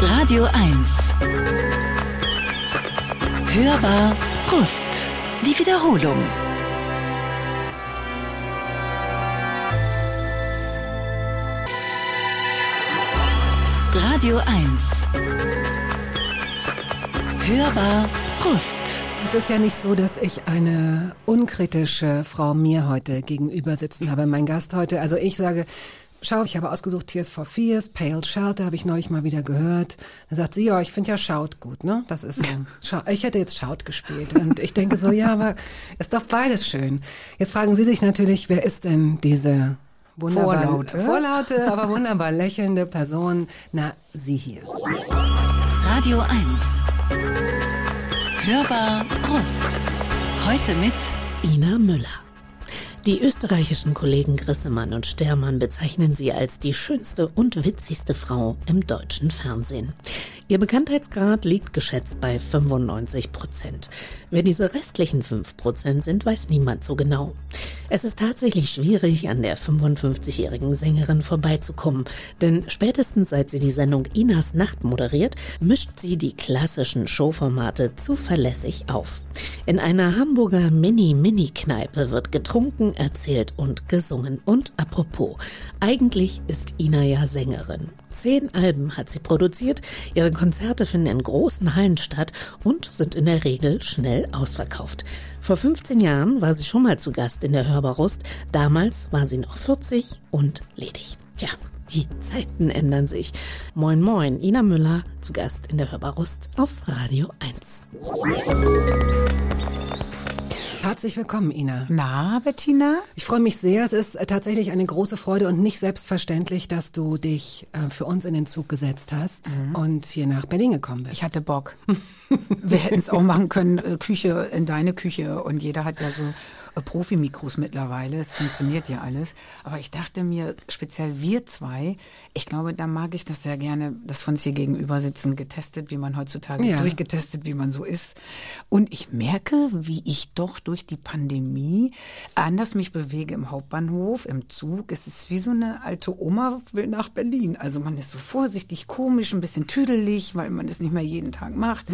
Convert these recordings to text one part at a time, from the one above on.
Radio 1. Hörbar Brust. Die Wiederholung. Radio 1. Hörbar Brust. Es ist ja nicht so, dass ich eine unkritische Frau mir heute gegenüber sitzen habe. Mein Gast heute, also ich sage, schau, ich habe ausgesucht Tears for Fears, Pale Shelter, habe ich neulich mal wieder gehört. Dann sagt sie, ja, ich finde ja Schaut gut, ne? Das ist so. ich hätte jetzt Schaut gespielt. Und ich denke so, ja, aber ist doch beides schön. Jetzt fragen Sie sich natürlich, wer ist denn diese wunderbar, Vorlaute, vorlaute aber wunderbar lächelnde Person? Na, sie hier. Radio 1. Hörbar Brust. Heute mit Ina Müller. Die österreichischen Kollegen Grissemann und Stermann bezeichnen sie als die schönste und witzigste Frau im deutschen Fernsehen. Ihr Bekanntheitsgrad liegt geschätzt bei 95 Prozent. Wer diese restlichen 5 Prozent sind, weiß niemand so genau. Es ist tatsächlich schwierig, an der 55-jährigen Sängerin vorbeizukommen, denn spätestens seit sie die Sendung Inas Nacht moderiert, mischt sie die klassischen Showformate zuverlässig auf. In einer Hamburger Mini-Mini-Kneipe wird getrunken, erzählt und gesungen. Und apropos, eigentlich ist Ina ja Sängerin. Zehn Alben hat sie produziert, ihre Konzerte finden in großen Hallen statt und sind in der Regel schnell ausverkauft. Vor 15 Jahren war sie schon mal zu Gast in der Hörbarust. Damals war sie noch 40 und ledig. Tja, die Zeiten ändern sich. Moin Moin, Ina Müller zu Gast in der Hörbarust auf Radio 1. Herzlich willkommen, Ina. Na, Bettina? Ich freue mich sehr. Es ist äh, tatsächlich eine große Freude und nicht selbstverständlich, dass du dich äh, für uns in den Zug gesetzt hast und hier nach Berlin gekommen bist. Ich hatte Bock. Wir hätten es auch machen können, äh, Küche in deine Küche und jeder hat ja so Profimikros mittlerweile. Es funktioniert ja alles. Aber ich dachte mir, speziell wir zwei, ich glaube, da mag ich das sehr gerne, dass wir uns hier gegenüber sitzen, getestet, wie man heutzutage Ja. durchgetestet, wie man so ist. Und ich merke, wie ich doch durch die Pandemie anders mich bewege im Hauptbahnhof, im Zug. Es ist wie so eine alte Oma will nach Berlin. Also man ist so vorsichtig, komisch, ein bisschen tüdelig, weil man das nicht mehr jeden Tag macht.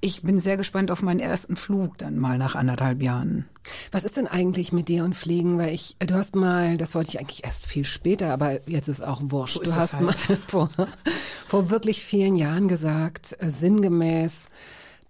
Ich bin sehr gespannt auf meinen ersten Flug dann mal nach anderthalb Jahren. Was ist denn eigentlich mit dir und Fliegen? Weil ich, du hast mal, das wollte ich eigentlich erst viel später, aber jetzt ist auch wurscht. So du hast halt. mal vor, vor wirklich vielen Jahren gesagt, äh, sinngemäß,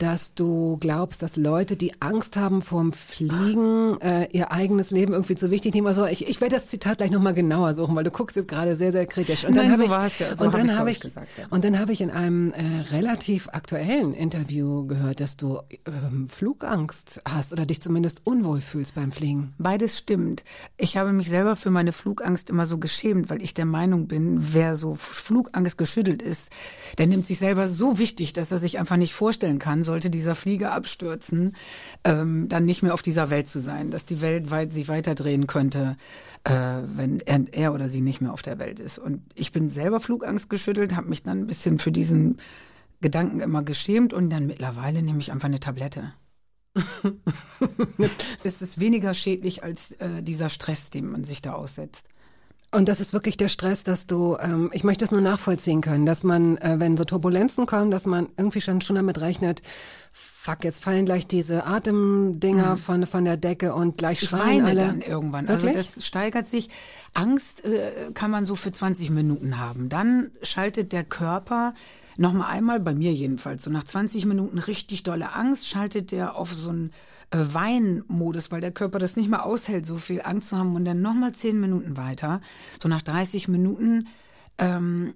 dass du glaubst, dass Leute, die Angst haben vorm Fliegen, äh, ihr eigenes Leben irgendwie zu wichtig nehmen. Also ich, ich werde das Zitat gleich nochmal genauer suchen, weil du guckst jetzt gerade sehr, sehr kritisch. Und dann habe so ich, ja. So und hab dann ich's, habe glaub ich, gesagt, ja. und dann habe ich in einem äh, relativ aktuellen Interview gehört, dass du ähm, Flugangst hast oder dich zumindest unwohl fühlst beim Fliegen. Beides stimmt. Ich habe mich selber für meine Flugangst immer so geschämt, weil ich der Meinung bin, wer so Flugangst geschüttelt ist, der nimmt sich selber so wichtig, dass er sich einfach nicht vorstellen kann, sollte dieser Flieger abstürzen, ähm, dann nicht mehr auf dieser Welt zu sein, dass die Welt weit sich weiterdrehen könnte, äh, wenn er, er oder sie nicht mehr auf der Welt ist. Und ich bin selber Flugangst geschüttelt, habe mich dann ein bisschen für diesen Gedanken immer geschämt und dann mittlerweile nehme ich einfach eine Tablette. es ist weniger schädlich als äh, dieser Stress, den man sich da aussetzt. Und das ist wirklich der Stress, dass du, ähm, ich möchte es nur nachvollziehen können, dass man, äh, wenn so Turbulenzen kommen, dass man irgendwie schon, schon damit rechnet, fuck, jetzt fallen gleich diese Atemdinger von, von der Decke und gleich Mhm. Ich schreien alle. dann irgendwann. Wirklich? Also das steigert sich. Angst äh, kann man so für 20 Minuten haben. Dann schaltet der Körper noch mal einmal, bei mir jedenfalls, so nach 20 Minuten richtig dolle Angst, schaltet der auf so äh, Weinmodus, weil der Körper das nicht mehr aushält, so viel Angst zu haben und dann noch mal 10 Minuten weiter. So nach 30 Minuten ähm,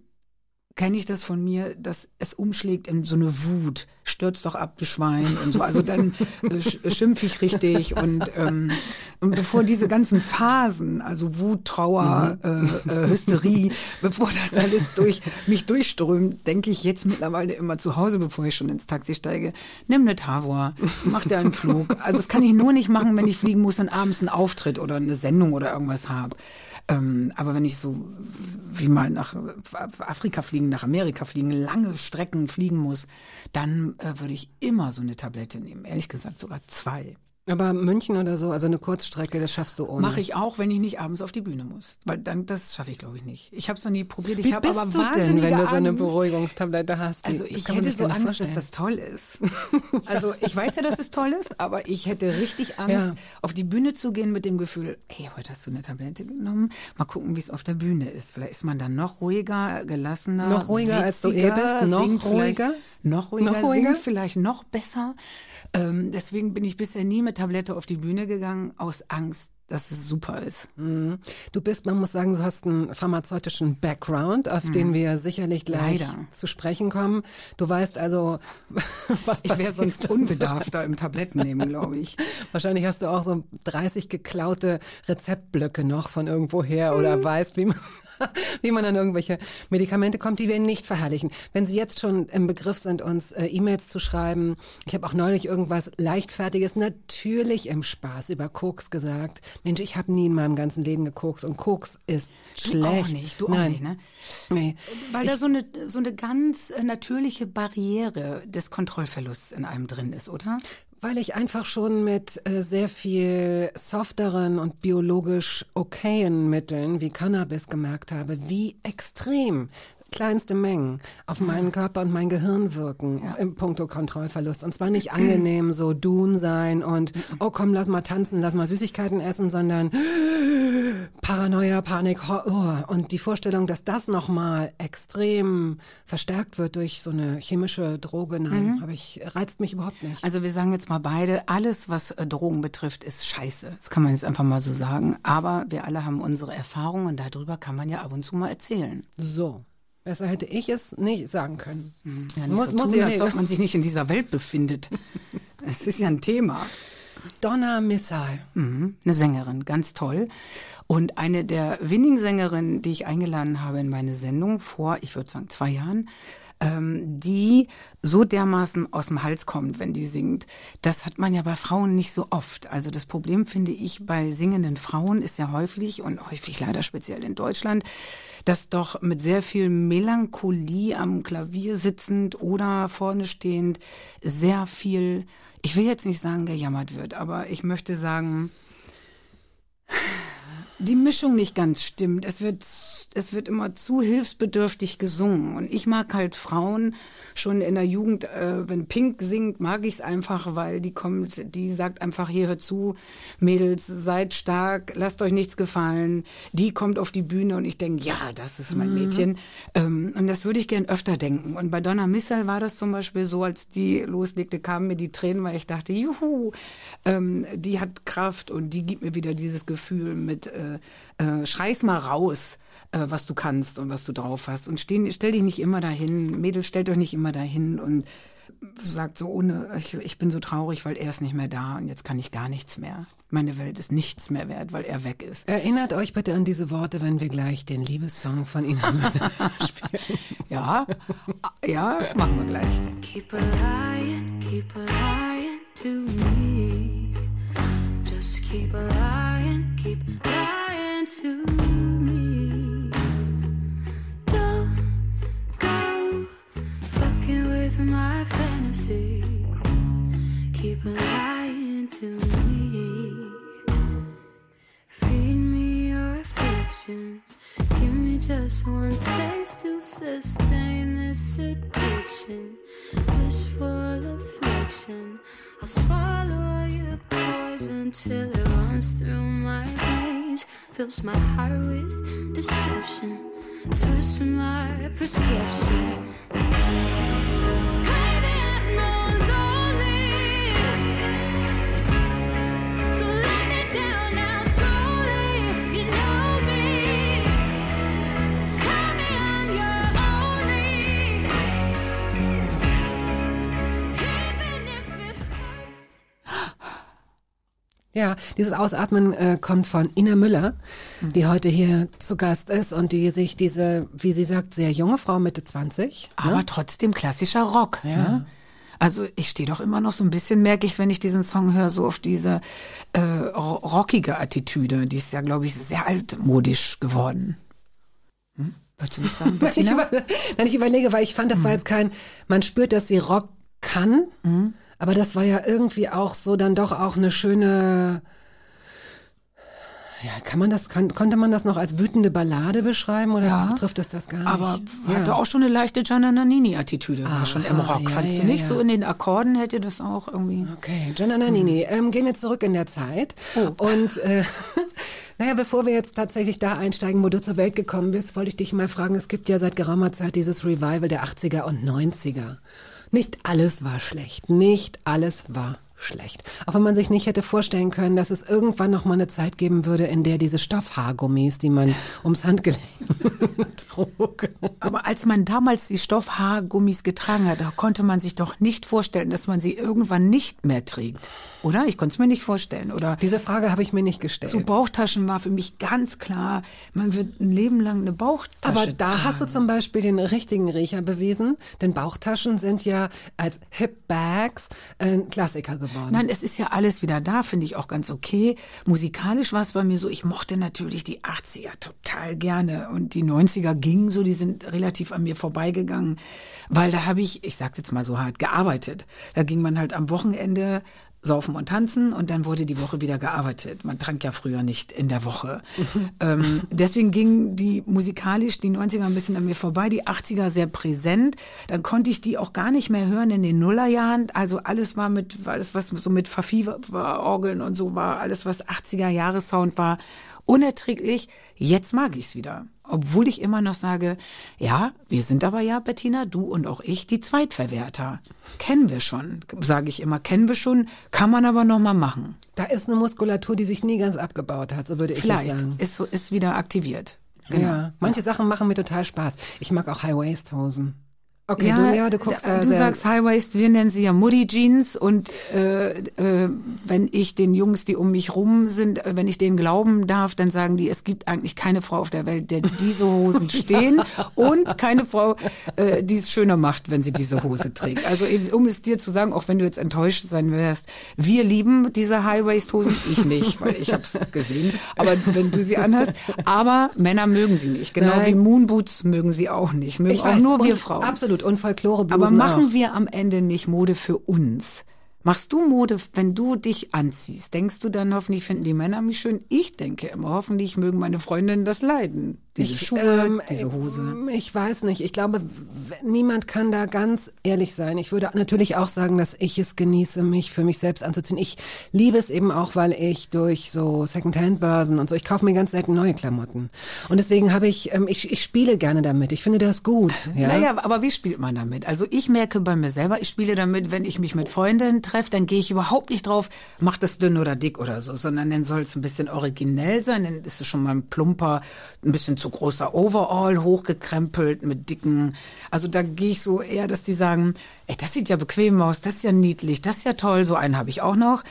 kenne ich das von mir, dass es umschlägt in so eine Wut. Stürzt doch ab, du Schwein und so. Also dann äh, sch- schimpf ich richtig und, ähm, und bevor diese ganzen Phasen, also Wut, Trauer, äh, äh, Hysterie, bevor das alles durch mich durchströmt, denke ich jetzt mittlerweile immer zu Hause, bevor ich schon ins Taxi steige, nimm eine Tavor, mach dir einen Flug. Also das kann ich nur nicht machen, wenn ich fliegen muss und abends einen Auftritt oder eine Sendung oder irgendwas habe. Ähm, aber wenn ich so wie mal nach Afrika fliegen, nach Amerika fliegen, lange Strecken fliegen muss, dann äh, würde ich immer so eine Tablette nehmen. Ehrlich gesagt sogar zwei. Aber München oder so, also eine Kurzstrecke, das schaffst du ohne. Mache ich auch, wenn ich nicht abends auf die Bühne muss. Weil dann, das schaffe ich, glaube ich, nicht. Ich habe es noch nie probiert. Ich habe aber du denn, wenn du so eine. Beruhigungstablette hast? Also ich hätte so Angst, dass vorstellen. das toll ist. Also ich weiß ja, dass es toll ist, aber ich hätte richtig Angst, Ja. auf die Bühne zu gehen mit dem Gefühl, hey, heute hast du eine Tablette genommen, mal gucken, wie es auf der Bühne ist. Vielleicht ist man dann noch ruhiger, gelassener, Noch ruhiger, als du eh witziger, bist? Noch ruhiger? Noch ruhiger, Noch ruhiger? singt vielleicht noch besser. Ähm, deswegen bin ich bisher nie mit Tablette auf die Bühne gegangen, aus Angst, dass es super ist. Du bist, man muss sagen, du hast einen pharmazeutischen Background, auf den wir sicherlich gleich Leider. zu sprechen kommen. Du weißt also, was Ich wäre sonst unbedarfter im Tablettennehmen, glaube ich. Wahrscheinlich hast du auch so 30 geklaute Rezeptblöcke noch von irgendwoher oder weißt, wie man, wie man an irgendwelche Medikamente kommt, die wir nicht verherrlichen. Wenn Sie jetzt schon im Begriff sind, uns äh, E-Mails zu schreiben, ich habe auch neulich irgendwas leichtfertiges, natürlich im Spaß über Koks gesagt. Mensch, ich habe nie in meinem ganzen Leben gekokst und Koks ist Du schlecht. auch nicht, du auch Nein. nicht, ne? Nee. Weil da so eine, so eine ganz äh, natürliche Barriere des Kontrollverlusts in einem drin ist, oder? Weil ich einfach schon mit äh, sehr viel softeren und biologisch okayen Mitteln wie Cannabis gemerkt habe, wie extrem kleinste Mengen auf meinen Körper und mein Gehirn wirken im puncto Kontrollverlust. Und zwar nicht angenehm so Dun sein und oh komm, lass mal tanzen, lass mal Süßigkeiten essen, sondern Paranoia, Panik, Horror. Und die Vorstellung, dass das nochmal extrem verstärkt wird durch so eine chemische Droge, nein, habe ich, reizt mich überhaupt nicht. Also wir sagen jetzt mal beide, alles, was äh, Drogen betrifft, ist scheiße. Das kann man jetzt einfach mal so sagen. Aber wir alle haben unsere Erfahrungen und darüber kann man ja ab und zu mal erzählen. So. Besser hätte ich es nicht sagen können. Ja, nicht Muss- so muss tun, ja als ob man sich nicht in dieser Welt befindet. Es ist ja ein Thema. Donna Missal. Mhm, eine Sängerin, ganz toll. Und eine der wenigen Sängerinnen, die ich eingeladen habe in meine Sendung vor, ich würde sagen, zwei Jahren, ähm, die so dermaßen aus dem Hals kommt, wenn die singt. Das hat man ja bei Frauen nicht so oft. Also das Problem finde ich bei singenden Frauen ist ja häufig und häufig leider speziell in Deutschland, dass doch mit sehr viel Melancholie am Klavier sitzend oder vorne stehend sehr viel, ich will jetzt nicht sagen gejammert wird, aber ich möchte sagen, die Mischung nicht ganz stimmt. Es wird, es wird immer zu hilfsbedürftig gesungen. Und ich mag halt Frauen schon in der Jugend, äh, wenn Pink singt, mag ich es einfach, weil die kommt, die sagt einfach, hier hört zu, Mädels, seid stark, lasst euch nichts gefallen. Die kommt auf die Bühne und ich denke, ja, das ist mein Mädchen. Ähm, und das würde ich gern öfter denken. Und bei Donna Missal war das zum Beispiel so, als die loslegte, kamen mir die Tränen, weil ich dachte, juhu, ähm, die hat Kraft und die gibt mir wieder dieses Gefühl mit, äh, äh, schrei's mal raus, äh, was du kannst und was du drauf hast. Und steh, stell dich nicht immer dahin, Mädels, stellt euch nicht immer dahin und sagt so ohne, ich, ich bin so traurig, weil er ist nicht mehr da und jetzt kann ich gar nichts mehr. Meine Welt ist nichts mehr wert, weil er weg ist. Erinnert euch bitte an diese Worte, wenn wir gleich den Liebessong von Ihnen spielen. Ja, ja, machen wir gleich. Keep a lying, keep a lying to me. Just keep a lying, I'll swallow your poison till it runs through my veins. Fills my heart with deception. Twisting my perception. Ja, dieses Ausatmen äh, kommt von Ina Müller, die heute hier zu Gast ist und die sich diese, wie sie sagt, sehr junge Frau, Mitte 20. Aber trotzdem klassischer Rock. Ne? Also ich stehe doch immer noch so ein bisschen, merke ich, wenn ich diesen Song höre, so auf diese äh, ro- rockige Attitüde. Die ist ja, glaube ich, sehr altmodisch geworden. Hm? Würdest du nicht sagen, Ich, Bettina? über, nein, ich überlege, weil ich fand, das war jetzt kein, man spürt, dass sie Rock kann, Aber das war ja irgendwie auch so dann doch auch eine schöne. Ja, kann man das, kann, konnte man das noch als wütende Ballade beschreiben oder Ja. trifft es das gar nicht? Aber ja. hatte auch schon eine leichte Gianna Nannini-Attitüde, war schon im Rock. ja, Fandst ja, du nicht? So in den Akkorden hätte das auch irgendwie. Okay, Gianna Nannini. Ähm, gehen wir zurück in der Zeit. Und äh, naja, bevor wir jetzt tatsächlich da einsteigen, wo du zur Welt gekommen bist, wollte ich dich mal fragen, es gibt ja seit geraumer Zeit dieses Revival der 80er und 90er. Nicht alles war schlecht. Nicht alles war schlecht. Auch wenn man sich nicht hätte vorstellen können, dass es irgendwann noch mal eine Zeit geben würde, in der diese Stoffhaargummis, die man ums Handgelenk trug. Aber als man damals die Stoffhaargummis getragen hat, da konnte man sich doch nicht vorstellen, dass man sie irgendwann nicht mehr trägt. Oder? Ich konnte es mir nicht vorstellen. Oder Diese Frage habe ich mir nicht gestellt. zu Bauchtaschen war für mich ganz klar, man wird ein Leben lang eine Bauchtasche Aber da tragen. hast du zum Beispiel den richtigen Riecher bewiesen, denn Bauchtaschen sind ja als Hip Bags ein Klassiker geworden. Nein, es ist ja alles wieder da, finde ich auch ganz okay. Musikalisch war es bei mir so, ich mochte natürlich die 80er total gerne und die 90er gingen so, die sind relativ an mir vorbeigegangen, weil da habe ich, ich sag's jetzt mal so hart, gearbeitet. Da ging man halt am Wochenende saufen und tanzen und dann wurde die Woche wieder gearbeitet. Man trank ja früher nicht in der Woche. ähm, deswegen gingen die musikalisch die 90er ein bisschen an mir vorbei, die 80er sehr präsent. Dann konnte ich die auch gar nicht mehr hören in den Nullerjahren. Also alles war mit, alles was so mit Verfieber-Orgeln und so war, alles was 80er Jahre Sound war, unerträglich. Jetzt mag ich's wieder. Obwohl ich immer noch sage, ja, wir sind aber ja, Bettina, du und auch ich, die Zweitverwerter. Kennen wir schon, sage ich immer, kennen wir schon, kann man aber noch mal machen. da ist eine Muskulatur, die sich nie ganz abgebaut hat, so würde ich Vielleicht sagen. ist, ist wieder aktiviert. Ja, manche Sachen machen mir total Spaß. Ich mag auch High-Waist-Hosen. Okay, ja, du, ja, du guckst äh, du sagst High Waist, wir nennen sie ja Muddy Jeans und äh, äh, wenn ich den Jungs, die um mich rum sind, äh, wenn ich denen glauben darf, dann sagen die, es gibt eigentlich keine Frau auf der Welt, der diese Hosen stehen und keine Frau, äh, die es schöner macht, wenn sie diese Hose trägt. Also eben, um es dir zu sagen, auch wenn du jetzt enttäuscht sein wirst, wir lieben diese High Waist Hosen, ich nicht, weil ich habe es gesehen, aber wenn du sie anhast, aber Männer mögen sie nicht, genau Nein. wie Moonboots mögen sie auch nicht, mögen ich auch weiß, nur wir Frauen. Absolut, und Folklore Aber machen wir am Ende nicht Mode für uns? Machst du Mode, wenn du dich anziehst? Denkst du dann hoffentlich finden die Männer mich schön? Ich denke immer, hoffentlich mögen meine Freundinnen das leiden. Diese Ich, Schuhe, ähm, diese Hose. ähm, Ich weiß nicht. Ich glaube, niemand kann da ganz ehrlich sein. Ich würde natürlich auch sagen, dass ich es genieße, mich für mich selbst anzuziehen. Ich liebe es eben auch, weil ich durch so Secondhand-Börsen und so, ich kaufe mir ganz selten neue Klamotten. Und deswegen habe ich, ähm, ich, ich spiele gerne damit. Ich finde das gut. Ja? Naja, aber wie spielt man damit? Also ich merke bei mir selber, ich spiele damit, wenn ich mich mit Freundinnen treffe, dann gehe ich überhaupt nicht drauf, mach das dünn oder dick oder so, sondern dann soll es ein bisschen originell sein, dann ist es schon mal ein plumper, ein bisschen zu großer Overall, hochgekrempelt mit dicken, also da gehe ich so eher, dass die sagen, ey, das sieht ja bequem aus, das ist ja niedlich, das ist ja toll, so einen habe ich auch noch.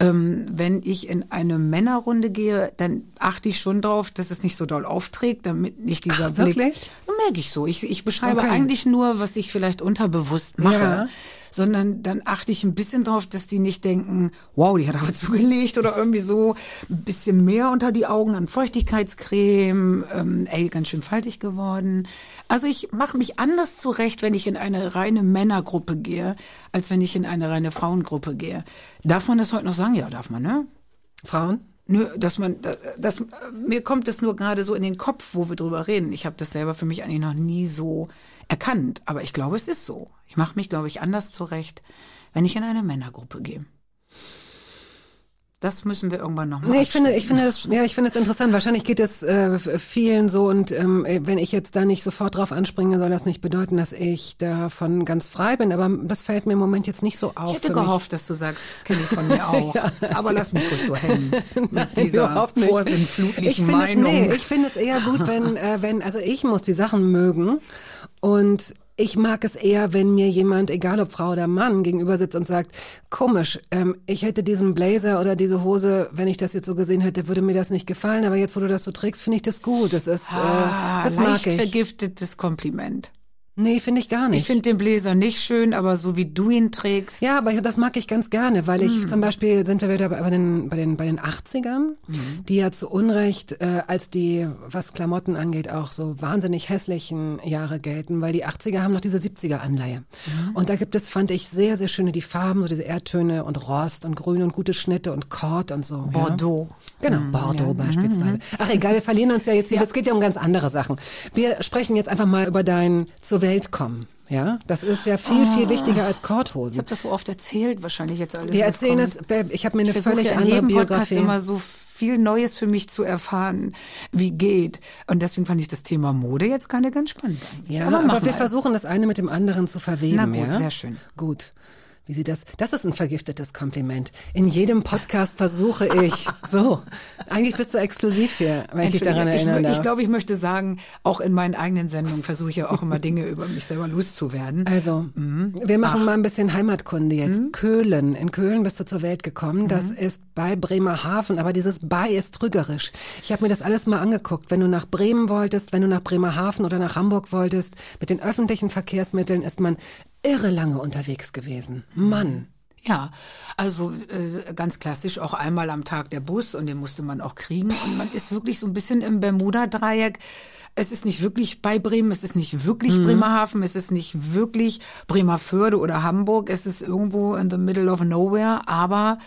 Ähm, wenn ich in eine Männerrunde gehe, dann achte ich schon drauf, dass es nicht so doll aufträgt, damit nicht dieser Ach, Blick. wirklich? Merke ich so. Ich, ich beschreibe Okay. eigentlich nur, was ich vielleicht unterbewusst mache. Ja. Sondern dann achte ich ein bisschen drauf, dass die nicht denken, wow, die hat aber zugelegt oder irgendwie so ein bisschen mehr unter die Augen an Feuchtigkeitscreme, ähm, ey, ganz schön faltig geworden. Also ich mache mich anders zurecht, wenn ich in eine reine Männergruppe gehe, als wenn ich in eine reine Frauengruppe gehe. Darf man das heute noch sagen? Ja, darf man, ne? Frauen? Nö, dass man, das, mir kommt das nur gerade so in den Kopf, wo wir drüber reden. Ich habe das selber für mich eigentlich noch nie so erkannt, aber ich glaube, es ist so. Ich mache mich, glaube ich, anders zurecht, wenn ich in eine Männergruppe gehe. Das müssen wir irgendwann nochmal. Nee, ich finde, ich finde das, ja, ich finde es interessant. Wahrscheinlich geht es äh, vielen so und ähm, wenn ich jetzt da nicht sofort drauf anspringe, soll das nicht bedeuten, dass ich davon ganz frei bin. Aber das fällt mir im Moment jetzt nicht so auf. Ich hätte für mich. gehofft, dass du sagst, das kenne ich von mir auch. Aber lass mich ruhig so hängen mit dieser Überhaupt nicht. vorsinnflutlichen ich finde es, Meinung. nee, ich finde es eher gut, wenn, äh, wenn, also ich muss die Sachen mögen und ich mag es eher, wenn mir jemand, egal ob Frau oder Mann, gegenüber sitzt und sagt, komisch, ähm, ich hätte diesen Blazer oder diese Hose, wenn ich das jetzt so gesehen hätte, würde mir das nicht gefallen, aber jetzt, wo du das so trägst, finde ich das gut. Das ist, ah, äh, das mag ich. vergiftetes Kompliment. Nee, finde ich gar nicht. Ich finde den Bläser nicht schön, aber so wie du ihn trägst. Ja, aber das mag ich ganz gerne, weil ich Hm. zum Beispiel sind wir wieder bei den bei den bei den 80ern, Mhm. die ja zu Unrecht äh, als die was Klamotten angeht auch so wahnsinnig hässlichen Jahre gelten, weil die 80er haben noch diese 70er Anleihe. Mhm. Und da gibt es fand ich sehr sehr schöne die Farben, so diese Erdtöne und Rost und Grün und gute Schnitte und Kord und so. Bordeaux. Ja? Genau, Mhm, Bordeaux ja. beispielsweise. Ach egal, wir verlieren uns ja jetzt hier. Es geht ja um ganz andere Sachen. Wir sprechen jetzt einfach mal über dein zur Welt kommen. Ja, das ist ja viel, viel wichtiger als Ich Korthosen. habe das so oft erzählt, wahrscheinlich jetzt alles. Wir erzählen es, ich habe mir eine Ich völlig ja in andere jedem Podcast Biografie. immer so viel Neues für mich zu erfahren, wie geht. Und deswegen fand ich das Thema Mode jetzt gerade ganz spannend. eigentlich. Ja, aber, mach wir versuchen das eine mit dem anderen zu verweben. Na gut, ja? sehr schön. Gut. Wie sie das, das ist ein vergiftetes Kompliment. In jedem Podcast versuche ich, so. Eigentlich bist du exklusiv hier, wenn ich dich daran erinnern ich, ich glaube, ich möchte sagen, auch in meinen eigenen Sendungen versuche ich ja auch immer Dinge über mich selber loszuwerden. Also, Mhm. wir machen mal ein bisschen Heimatkunde jetzt. Köhlen. In Köhlen bist du zur Welt gekommen. Mhm. Das ist bei Bremerhaven, aber dieses bei ist trügerisch. Ich habe mir das alles mal angeguckt. Wenn du nach Bremen wolltest, wenn du nach Bremerhaven oder nach Hamburg wolltest, mit den öffentlichen Verkehrsmitteln ist man irre lange unterwegs gewesen. Mann. Ja, also äh, ganz klassisch auch einmal am Tag der Bus und den musste man auch kriegen. Und man ist wirklich so ein bisschen im Bermuda-Dreieck. Es ist nicht wirklich bei Bremen, es ist nicht wirklich Bremerhaven, es ist nicht wirklich Bremerförde oder Hamburg, es ist irgendwo in the middle of nowhere, aber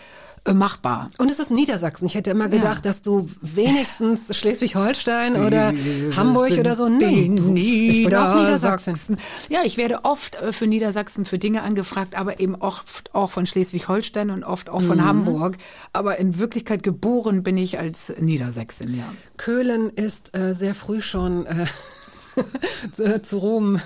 machbar. Und es ist Niedersachsen. Ich hätte immer gedacht, dass du wenigstens Schleswig-Holstein oder Hamburg oder so. Nein, du, ich bin auch Niedersachsen. Ja, ich werde oft äh, für Niedersachsen für Dinge angefragt, aber eben oft auch von Schleswig-Holstein und oft auch Mhm. von Hamburg. Aber in Wirklichkeit geboren bin ich als Niedersächsin, ja. Köhlen ist äh, sehr früh schon äh, zu- Ruhm.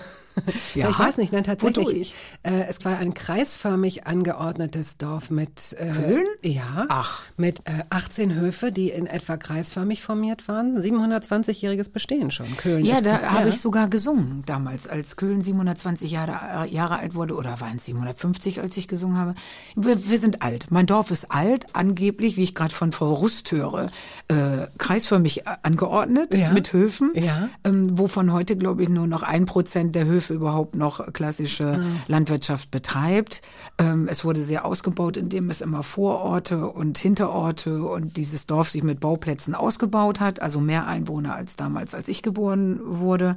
Ja, Ja? ich weiß nicht, nein, tatsächlich. Äh, es war ein kreisförmig angeordnetes Dorf mit äh, Köln? Ja. Ach. Mit äh, 18 Höfe, die in etwa kreisförmig formiert waren. 720-jähriges Bestehen schon. Köln Ja, ist, da habe ich sogar gesungen damals, als Köln 720 Jahre, äh, Jahre alt wurde. Oder waren es 750, als ich gesungen habe? Wir, wir sind alt. Mein Dorf ist alt, angeblich, wie ich gerade von Frau Rust höre, äh, kreisförmig äh, angeordnet Ja. mit Höfen, Ja. ähm, wovon heute, glaube ich, nur noch ein Prozent der Höfe überhaupt noch klassische Ah. Landwirtschaft betreibt. Ähm, es wurde sehr ausgebaut, indem es immer Vororte und Hinterorte und dieses Dorf sich mit Bauplätzen ausgebaut hat, also mehr Einwohner als damals, als ich geboren wurde.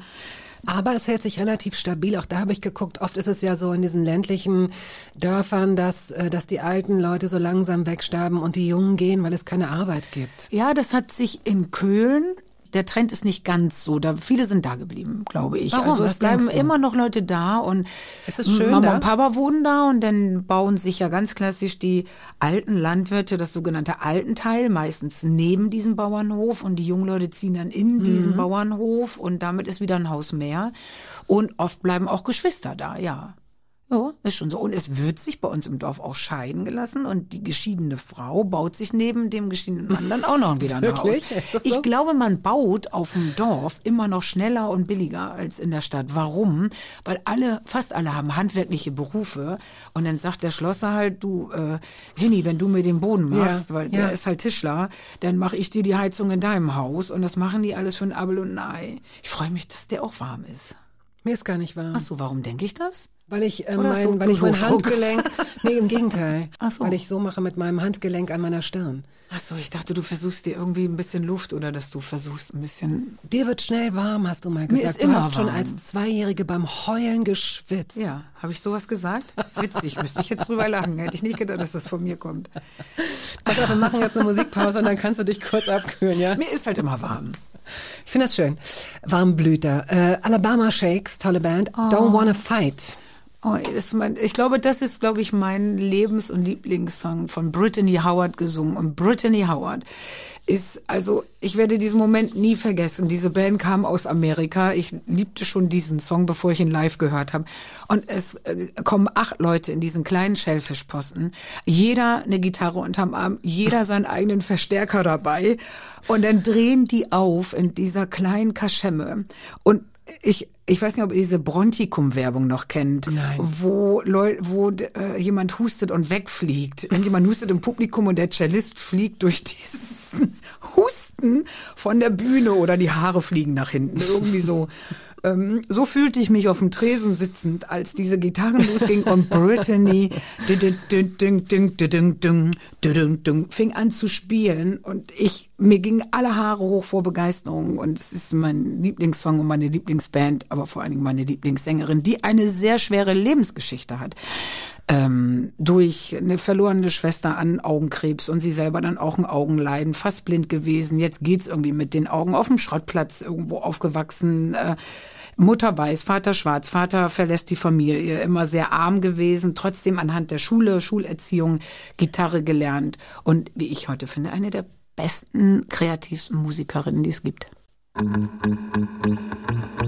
Aber es hält sich relativ stabil. Auch da habe ich geguckt. Oft ist es ja so in diesen ländlichen Dörfern, dass, äh, dass die alten Leute so langsam wegsterben und die Jungen gehen, weil es keine Arbeit gibt. Ja, das hat sich in Köln der Trend ist nicht ganz so. Da viele sind da geblieben, glaube ich. Warum? Also Was es bleiben denkst du? immer noch Leute da und Es ist schön Mama da? und Papa wohnen da und dann bauen sich ja ganz klassisch die alten Landwirte, das sogenannte Altenteil, meistens neben diesem Bauernhof und die jungen Leute ziehen dann in Mhm. diesen Bauernhof und damit ist wieder ein Haus mehr und oft bleiben auch Geschwister da, ja. Ja, ist schon so. Und es wird sich bei uns im Dorf auch scheiden gelassen und die geschiedene Frau baut sich neben dem geschiedenen Mann dann auch noch wieder ein Wirklich? Haus. So? Ich glaube, man baut auf dem Dorf immer noch schneller und billiger als in der Stadt. Warum? Weil alle, fast alle haben handwerkliche Berufe und dann sagt der Schlosser halt, du, äh, Henny, wenn du mir den Boden machst, Ja, weil ja. der ist halt Tischler, dann mache ich dir die Heizung in deinem Haus und das machen die alles für ein Abel und ein Ei. Ich freue mich, dass der auch warm ist. Mir ist gar nicht warm. Ach so, warum denke ich das? Weil ich, äh, hast mein, weil ich mein? Handgelenk, nee, im Gegenteil. Ach so. Weil ich so mache mit meinem Handgelenk an meiner Stirn. Ach so, ich dachte, du versuchst dir irgendwie ein bisschen Luft oder dass du versuchst ein bisschen. Dir wird schnell warm, hast du mal Mir gesagt. ist immer du hast schon warm. als Zweijährige beim Heulen geschwitzt. Ja, habe ich sowas gesagt? Witzig, müsste ich jetzt drüber lachen. Hätte ich nicht gedacht, dass das von mir kommt. Pass auf, wir machen jetzt eine Musikpause und dann kannst du dich kurz abkühlen, ja? Mir ist halt immer warm. Ich finde das schön. Warmblüter. Äh, Alabama Shakes, tolle Band. Don't Wanna Fight. Oh, mein, ich glaube, das ist, glaube ich, mein Lebens- und Lieblingssong von Brittany Howard gesungen. Und Brittany Howard ist, also, ich werde diesen Moment nie vergessen. Diese Band kam aus Amerika. Ich liebte schon diesen Song, bevor ich ihn live gehört habe. Und es äh, kommen acht Leute in diesen kleinen Schellfischposten. Jeder eine Gitarre unterm Arm, jeder seinen eigenen Verstärker dabei. Und dann drehen die auf in dieser kleinen Kaschemme. Und ich, ich weiß nicht, ob ihr diese Brontikum-Werbung noch kennt, Nein. wo, Leu wo äh, jemand hustet und wegfliegt. Irgendjemand hustet im Publikum und der Cellist fliegt durch diesen Husten von der Bühne oder die Haare fliegen nach hinten. Irgendwie so. Ähm, so fühlte ich mich auf dem Tresen sitzend, als diese Gitarren losging und Brittany fing an zu spielen und ich, mir gingen alle Haare hoch vor Begeisterung und es ist mein Lieblingssong und meine Lieblingsband, aber vor allen Dingen meine Lieblingssängerin, die eine sehr schwere Lebensgeschichte hat ähm, durch eine verlorene Schwester an Augenkrebs und sie selber dann auch ein Augenleiden, fast blind gewesen. Jetzt geht's irgendwie mit den Augen auf dem Schrottplatz irgendwo aufgewachsen. Äh, Mutter weiß, Vater schwarz, Vater verlässt die Familie, immer sehr arm gewesen, trotzdem anhand der Schule, Schulerziehung, Gitarre gelernt und wie ich heute finde, eine der besten, kreativsten Musikerinnen, die es gibt. Your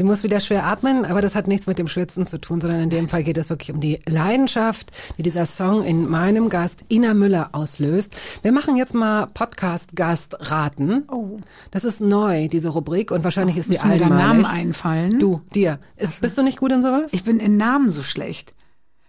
Sie muss wieder schwer atmen, aber das hat nichts mit dem Schwitzen zu tun, sondern in dem Fall geht es wirklich um die Leidenschaft, die dieser Song in meinem Gast Ina Müller auslöst. Wir machen jetzt mal Podcast-Gast raten. Oh. Das ist neu, diese Rubrik, und wahrscheinlich ist sie Müssen mir einmalig. Namen einfallen? Du, dir. Ist, bist du nicht gut in sowas? Ich bin in Namen so schlecht.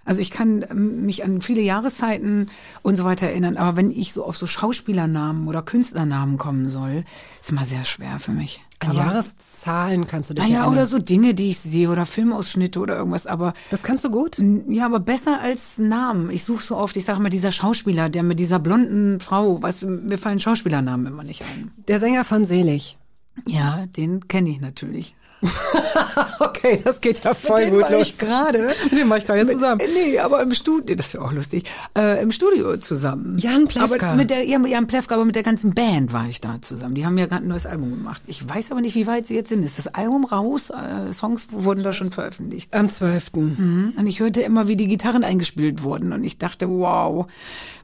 Also ich kann ähm, mich an viele Jahreszeiten und so weiter erinnern, aber wenn ich so auf so Schauspielernamen oder Künstlernamen kommen soll, ist immer sehr schwer für mich. An Jahreszahlen kannst du dich Naja, erinnern. oder so Dinge, die ich sehe oder Filmausschnitte oder irgendwas, aber Das kannst du gut? ja, aber besser als Namen. Ich suche so oft, ich sage mal, dieser Schauspieler, der mit dieser blonden Frau, was mir fallen Schauspielernamen immer nicht ein. Der Sänger von Selig. Ja, den kenne ich natürlich. Okay, das geht ja voll Den gut war los. ich gerade. Den war ich gerade zusammen. Mit, nee, aber im Studio, das ist ja auch lustig, äh, im Studio zusammen. Jan Plewka. Aber mit der, ja, mit Jan Plewka, aber mit der ganzen Band war ich da zusammen. Die haben ja gerade ein neues Album gemacht. Ich weiß aber nicht, wie weit sie jetzt sind. Ist das Album raus? Äh, Songs wurden da schon veröffentlicht. Am 12. Mhm. Und ich hörte immer, wie die Gitarren eingespielt wurden. Und ich dachte, wow,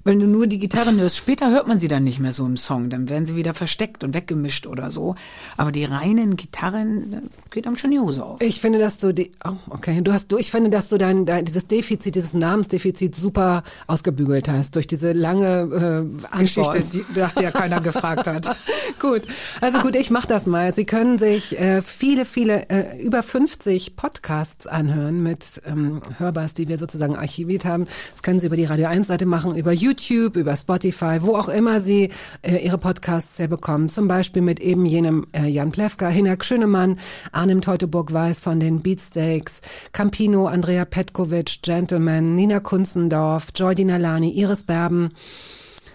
wenn du nur die Gitarren hörst, später hört man sie dann nicht mehr so im Song. Dann werden sie wieder versteckt und weggemischt oder so. Aber die reinen Gitarren, geht einem schon die Hose auf. Ich finde, dass du die, oh, okay, du hast, du, ich finde, dass du dein, dein dieses Defizit, dieses Namensdefizit super ausgebügelt hast durch diese lange äh, Antwort. die dachte ja keiner gefragt hat. gut, also gut, ich mache das mal. Sie können sich äh, viele, viele, äh, über 50 Podcasts anhören mit ähm, Hörbars, die wir sozusagen archiviert haben. Das können Sie über die Radio 1 Seite machen, über YouTube, über Spotify, wo auch immer Sie äh, Ihre Podcasts herbekommen. Zum Beispiel mit eben jenem äh, Jan Plewka, Hinak Schönemann, Arnim Teutoburg-Weiß von den Beatsteaks, Campino, Andrea Petkovic, Gentleman, Nina Kunzendorf, Joy Dinalani, Iris Berben,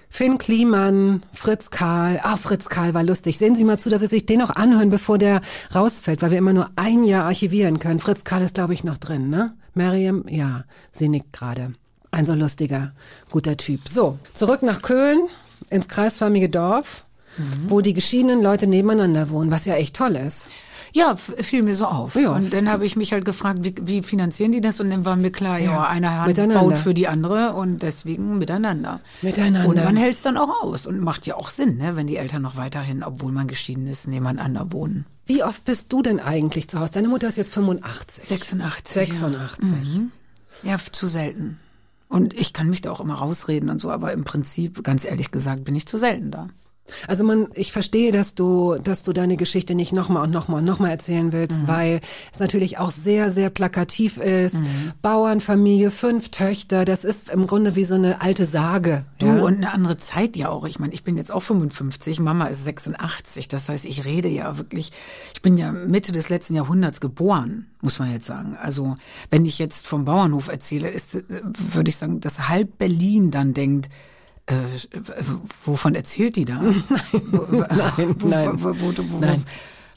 Finn Kliman, Fritz Karl. Ah, Fritz Karl war lustig. Sehen Sie mal zu, dass Sie sich den noch anhören, bevor der rausfällt, weil wir immer nur ein Jahr archivieren können. Fritz Karl ist, glaube ich, noch drin, ne? Mariam, ja, sie nickt gerade. Ein so lustiger, guter Typ. So, zurück nach Köln, ins kreisförmige Dorf, wo die geschiedenen Leute nebeneinander wohnen, was ja echt toll ist. Ja, fiel mir so auf. Ja. Und dann habe ich mich halt gefragt, wie, wie finanzieren die das? Und dann war mir klar, ja, Ja, einer Hand baut für die andere und deswegen miteinander. Miteinander. Und man hält es dann auch aus und macht ja auch Sinn, ne, wenn die Eltern noch weiterhin, obwohl man geschieden ist, nebeneinander wohnen. Wie oft bist du denn eigentlich zu Hause? Deine Mutter ist jetzt 85. 86. 86. Ja, f- zu selten. Und ich kann mich da auch immer rausreden und so, aber im Prinzip, ganz ehrlich gesagt, bin ich zu selten da. Also man, ich verstehe, dass du, dass du deine Geschichte nicht nochmal und nochmal und nochmal erzählen willst, Mhm. weil es natürlich auch sehr, sehr plakativ ist. Bauernfamilie, fünf Töchter, das ist im Grunde wie so eine alte Sage. Du ja? und eine andere Zeit ja auch. Ich meine, ich bin jetzt auch 55, Mama ist 86. Das heißt, ich rede ja wirklich, ich bin ja Mitte des letzten Jahrhunderts geboren, muss man jetzt sagen. Also, wenn ich jetzt vom Bauernhof erzähle, ist, äh, würde ich sagen, dass halb Berlin dann denkt, äh, wovon erzählt die da? Nein, nein, wo, nein. Wo, wo, Nein.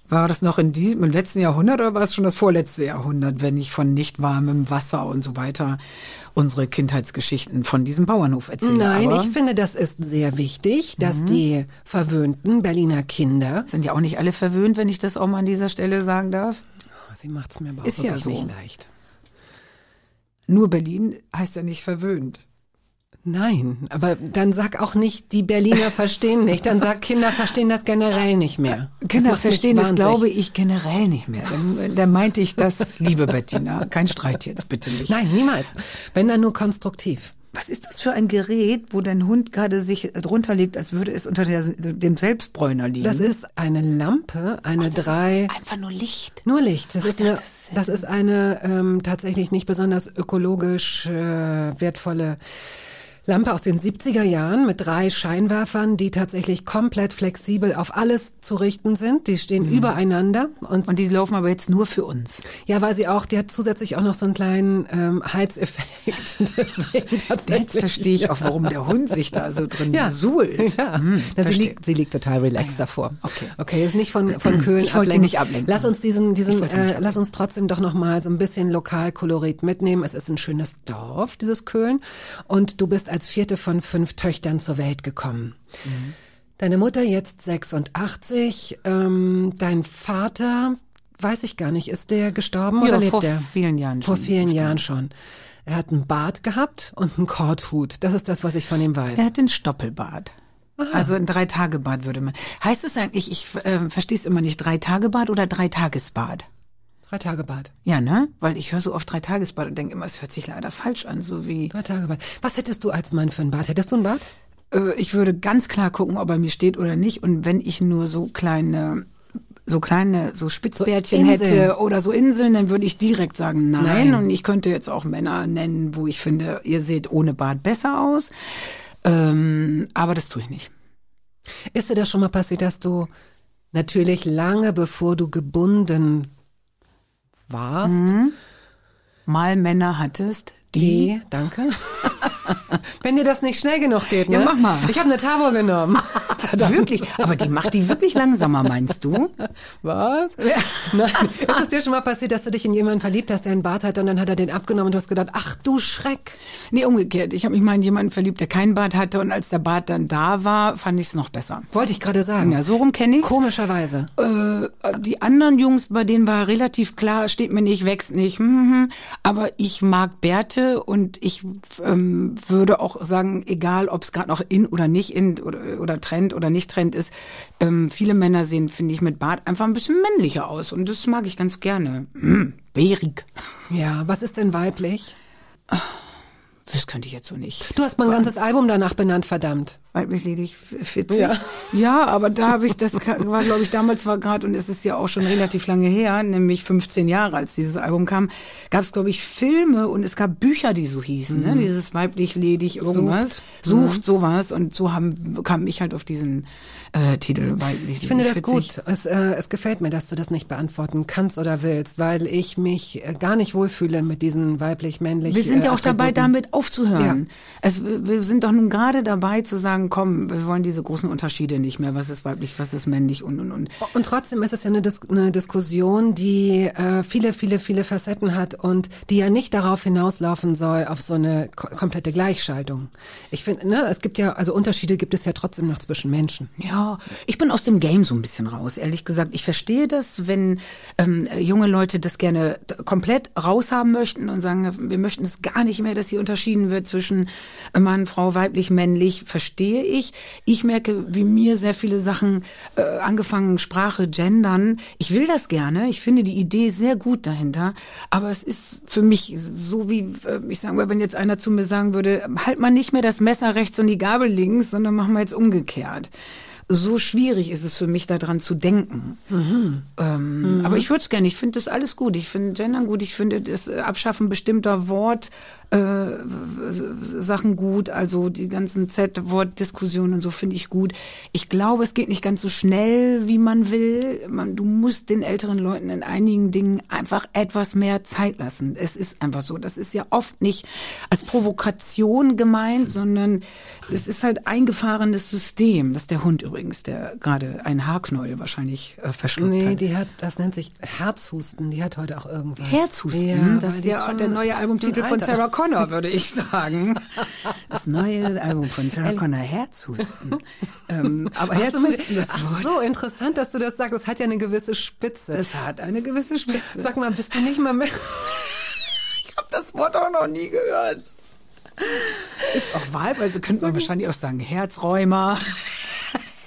War das noch in diesem, im letzten Jahrhundert oder war es schon das vorletzte Jahrhundert, wenn ich von nicht warmem Wasser und so weiter unsere Kindheitsgeschichten von diesem Bauernhof erzähle? Nein, Aber ich finde, das ist sehr wichtig, dass die verwöhnten Berliner Kinder. sind ja auch nicht alle verwöhnt, wenn ich das auch mal an dieser Stelle sagen darf. Oh, Sie macht's mir aber auch Ist ja so. nicht leicht. Nur Berlin heißt ja nicht verwöhnt. Nein, aber dann sag auch nicht, die Berliner verstehen nicht. Dann sag, Kinder verstehen das generell nicht mehr. Kinder verstehen das, glaube ich, generell nicht mehr. Dann, dann meinte ich das, liebe Bettina. Kein Streit jetzt, bitte nicht. Nein, niemals. Wenn dann nur konstruktiv. Was ist das für ein Gerät, wo dein Hund gerade sich drunter legt, als würde es unter der, dem Selbstbräuner liegen? Das ist eine Lampe, eine drei. einfach nur Licht. Nur Licht. Das ist dachte, eine, das- das ist eine ähm, tatsächlich nicht besonders ökologisch äh, wertvolle Lampe aus den 70er Jahren mit drei Scheinwerfern, die tatsächlich komplett flexibel auf alles zu richten sind. Die stehen übereinander und, Und die laufen aber jetzt nur für uns. ja, weil sie auch, die hat zusätzlich auch noch so einen kleinen ähm, Heizeffekt. Jetzt verstehe ich auch, warum der Hund sich da so drin ja. suhlt. Ja. Hm, sie, liegt, sie liegt total relaxed Ah, ja. davor. Okay. Okay, ist nicht von, von Köln Ich ablenken. nicht ablenken. Lass uns diesen, diesen, äh, lass uns trotzdem doch noch mal so ein bisschen Lokalkolorit mitnehmen. Es ist ein schönes Dorf, dieses Köln. Und du bist als vierte von fünf Töchtern zur Welt gekommen. Mhm. Deine Mutter jetzt 86, ähm, dein Vater, weiß ich gar nicht, ist der gestorben Ja, oder lebt vor der? vielen Jahren Vor schon vielen Jahren schon. Er hat einen Bart gehabt und einen Korthut. Das ist das, was ich von ihm weiß. Er hat den Stoppelbad. Also ein Drei-Tage-Bad würde man. Heißt es eigentlich, ich äh, verstehe es immer nicht, Drei-Tage-Bad oder Drei-Tages-Bad? Drei Tage Bad. Ja, ne? Weil ich höre so oft Drei-Tages-Bad und denke immer, es hört sich leider falsch an, so wie. Drei Tage Bad. Was hättest du als Mann für ein Bad? Hättest du ein Bad? Äh, ich würde ganz klar gucken, ob er mir steht oder nicht. Und wenn ich nur so kleine, so kleine, so Spitzbärtchen So hätte oder so Inseln, dann würde ich direkt sagen nein. Nein. Und ich könnte jetzt auch Männer nennen, wo ich finde, ihr seht ohne Bart besser aus. Ähm, aber das tue ich nicht. Ist dir das schon mal passiert, dass du natürlich lange bevor du gebunden warst, Mhm. Mal Männer hattest, die. danke, wenn dir das nicht schnell genug geht, ne? Ja, mach mal. Ich habe eine Tabo genommen. Wirklich, aber die macht die wirklich langsamer, meinst du? Was? Nein. Ist es dir schon mal passiert, dass du dich in jemanden verliebt hast, der einen Bart hat und dann hat er den abgenommen und du hast gedacht, ach du Schreck. Nee, umgekehrt. Ich habe mich mal in jemanden verliebt, der keinen Bart hatte und als der Bart dann da war, fand ich es noch besser. Wollte ich gerade sagen. Ja, so rum kenne ich's. Komischerweise. Äh, die anderen Jungs, bei denen war relativ klar, steht mir nicht, wächst nicht. Hm, hm, hm. Aber ich mag Bärte und ich ähm, würde auch sagen, egal ob es gerade noch in oder nicht in oder, oder Trend oder nicht Trend ist, ähm, viele Männer sehen, finde ich, mit Bart einfach ein bisschen männlicher aus und das mag ich ganz gerne. Hm, bärig. Ja, was ist denn weiblich? Das könnte ich jetzt so nicht. Du hast mal ein ganzes Album danach benannt, verdammt. Weiblich ledig 40. Ja. Ja. aber da habe ich, das war glaube ich damals war gerade, und es ist ja auch schon relativ lange her, nämlich 15 Jahre, als dieses Album kam, gab es glaube ich Filme und es gab Bücher, die so hießen, ne? dieses weiblich ledig irgendwas. Sucht, sowas und so haben, kam ich halt auf diesen äh, Titel weiblich Ich finde das 40. gut. Es, äh, es gefällt mir, dass du das nicht beantworten kannst oder willst, weil ich mich äh, gar nicht wohlfühle mit diesen weiblich-männlich. Wir sind ja auch dabei, damit aufzuhören. Es, wir sind doch nun gerade dabei zu sagen, komm, wir wollen diese großen Unterschiede nicht mehr. Was ist weiblich, was ist männlich und und und. Und trotzdem ist es ja eine, Dis eine Diskussion, die äh, viele, viele, viele Facetten hat und die ja nicht darauf hinauslaufen soll, auf so eine ko komplette Gleichschaltung. Ich finde, ne, es gibt ja, also Unterschiede gibt es ja trotzdem noch zwischen Menschen. Ja, ich bin aus dem Game so ein bisschen raus, ehrlich gesagt. Ich verstehe das, wenn ähm, junge Leute das gerne komplett raushaben möchten und sagen, wir möchten es gar nicht mehr, dass hier unterschieden wird zwischen Mann, Frau, weiblich, männlich. Verstehe ich. Ich merke, wie mir sehr viele Sachen äh, angefangen, Sprache, Gendern. Ich will das gerne. Ich finde die Idee sehr gut dahinter. Aber es ist für mich so wie, äh, ich sage mal, wenn jetzt einer zu mir sagen würde, halt mal nicht mehr das Messer rechts und die Gabel links, sondern machen wir jetzt umgekehrt so schwierig ist es für mich, daran zu denken. Ähm, Aber ich würde es gerne. Ich finde das alles gut. Ich finde Gendern gut. Ich finde das Abschaffen bestimmter Wort äh, Sachen gut. Also die ganzen Z-Wort-Diskussionen und so finde ich gut. Ich glaube, es geht nicht ganz so schnell, wie man will. Man, du musst den älteren Leuten in einigen Dingen einfach etwas mehr Zeit lassen. Es ist einfach so. Das ist ja oft nicht als Provokation gemeint, sondern es ist halt eingefahrenes System. Das ist der Hund übrigens. der gerade einen Haarknäuel wahrscheinlich äh, verschluckt Nee, hat. die hat, das nennt sich Herzhusten. Die hat heute auch irgendwas. Herzhusten, Ja, das ist ja der neue Albumtitel so von Sarah Connor, würde ich sagen. Das neue Album von Sarah Connor, Herzhusten. ähm, aber Ach Herzhusten, das Ach Wort, so, interessant, dass du das sagst. Das hat ja eine gewisse Spitze. das hat eine gewisse Spitze. Sag mal, bist du nicht mal mehr... Ich habe das Wort auch noch nie gehört. Ist auch wahlweise, könnte man wahrscheinlich auch sagen, Herzräumer,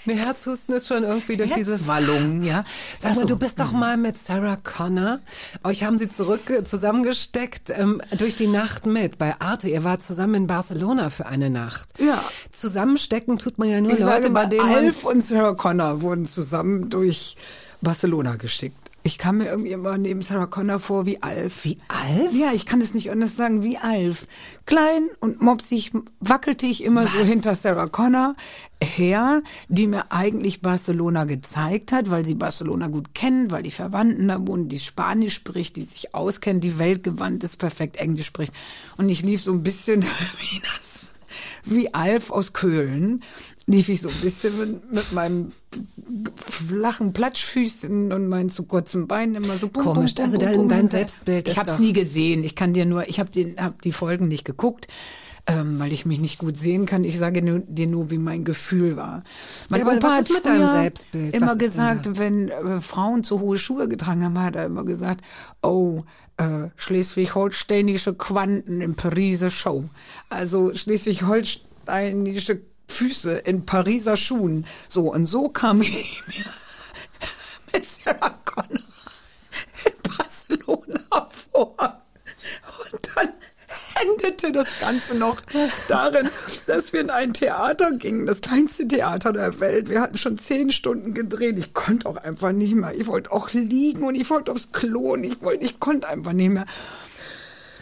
Nee, Herzhusten ist schon irgendwie durch diese Herzwallungen, ja. Sag mal, du bist doch mal mit Sarah Connor. Euch haben sie zurück zusammengesteckt ähm, durch die Nacht mit bei Arte. Ihr wart zusammen in Barcelona für eine Nacht. Ja. Zusammenstecken tut man ja nur Ich Leute, sage bei denen Alf und Sarah Connor wurden zusammen durch Barcelona geschickt. Ich kam mir irgendwie immer neben Sarah Connor vor wie Alf. Wie Alf? Ja, ich kann es nicht anders sagen, wie Alf. Klein und mopsig wackelte ich immer so hinter Sarah Connor her, die mir eigentlich Barcelona gezeigt hat, weil sie Barcelona gut kennt, weil die Verwandten da wohnen, die Spanisch spricht, die sich auskennt, die weltgewandt ist, perfekt Englisch spricht. Und ich lief so ein bisschen wie das wie Alf aus Köhlen lief ich so ein bisschen mit, mit meinem flachen Platschfüßen und meinen zu kurzen Beinen immer so bum, Komisch, bum, bum, also dein- dein Selbstbild Ich habe es nie gesehen. Ich kann dir nur, ich habe hab die Folgen nicht geguckt. Ähm, weil ich mich nicht gut sehen kann. Ich sage nur, dir nur, wie mein Gefühl war. Mein Ja, aber Opa was hat mit deinem Selbstbild? Immer gesagt, wenn äh, Frauen zu hohe Schuhe getragen haben, hat er immer gesagt, oh, äh, schleswig-holsteinische Quanten in Pariser Show. Also schleswig-holsteinische Füße in Pariser Schuhen. So, und so kam ich mir mit Sarah Connor in Barcelona vor. Und dann endete das Ganze noch darin, dass wir in ein Theater gingen, das kleinste Theater der Welt. Wir hatten schon zehn Stunden gedreht. Ich konnte auch einfach nicht mehr. Ich wollte auch liegen und ich wollte aufs Klo und ich wollte, ich konnte einfach nicht mehr.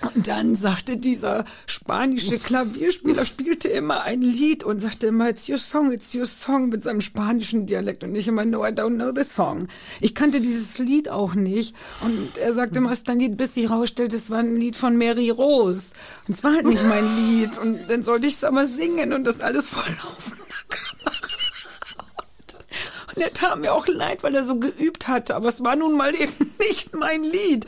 Und dann sagte dieser spanische Klavierspieler, spielte immer ein Lied und sagte immer, it's your song, it's your song mit seinem spanischen Dialekt. Und ich immer, no, I don't know the song. Ich kannte dieses Lied auch nicht. Und er sagte immer, es ist dein Lied, bis sich herausstellte, es war ein Lied von Mary Rose. Und es war halt nicht mein Lied. Und dann sollte ich es aber singen und das alles vor. Und er tat mir auch leid, weil er so geübt hatte. Aber es war nun mal eben nicht mein Lied.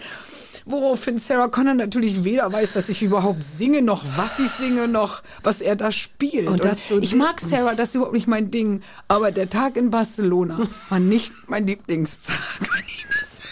Woraufhin Sarah Connor natürlich weder weiß, dass ich überhaupt singe, noch was ich singe, noch was er da spielt. Und dass du ich mag Sarah, das ist überhaupt nicht mein Ding. Aber der Tag in Barcelona war nicht mein Lieblingstag. Kann ich das sagen?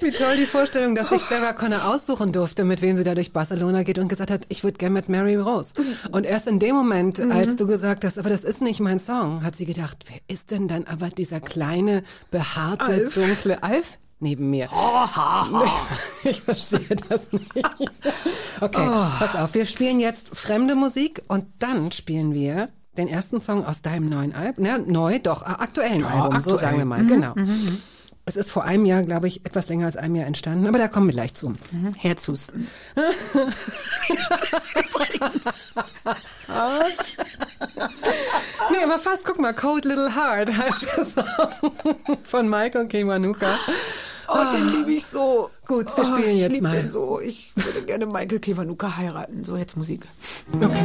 Wie toll die Vorstellung, dass sich Sarah Connor aussuchen durfte, mit wem sie da durch Barcelona geht und gesagt hat, ich würde gern mit Mary Rose. Und erst in dem Moment, Mhm. als du gesagt hast, aber das ist nicht mein Song, hat sie gedacht, wer ist denn dann aber dieser kleine, behaarte, Alf. dunkle Alf neben mir? Ich verstehe das nicht. Okay, Oh. pass auf, wir spielen jetzt fremde Musik und dann spielen wir den ersten Song aus deinem neuen Album, ne, neu, doch, äh, aktuellen Album, so aktuell. sagen wir mal, genau. Es ist vor einem Jahr, glaube ich, etwas länger als einem Jahr entstanden, aber da kommen wir gleich zu. Herzhusten. Nee, aber fast, guck mal, Cold Little Heart heißt der Song von Michael Kiwanuka. Oh, den liebe ich so. Gut, wir oh, spielen ich jetzt lieb mal. Den so. Ich würde gerne Michael Kiwanuka heiraten. So, jetzt Musik. Okay.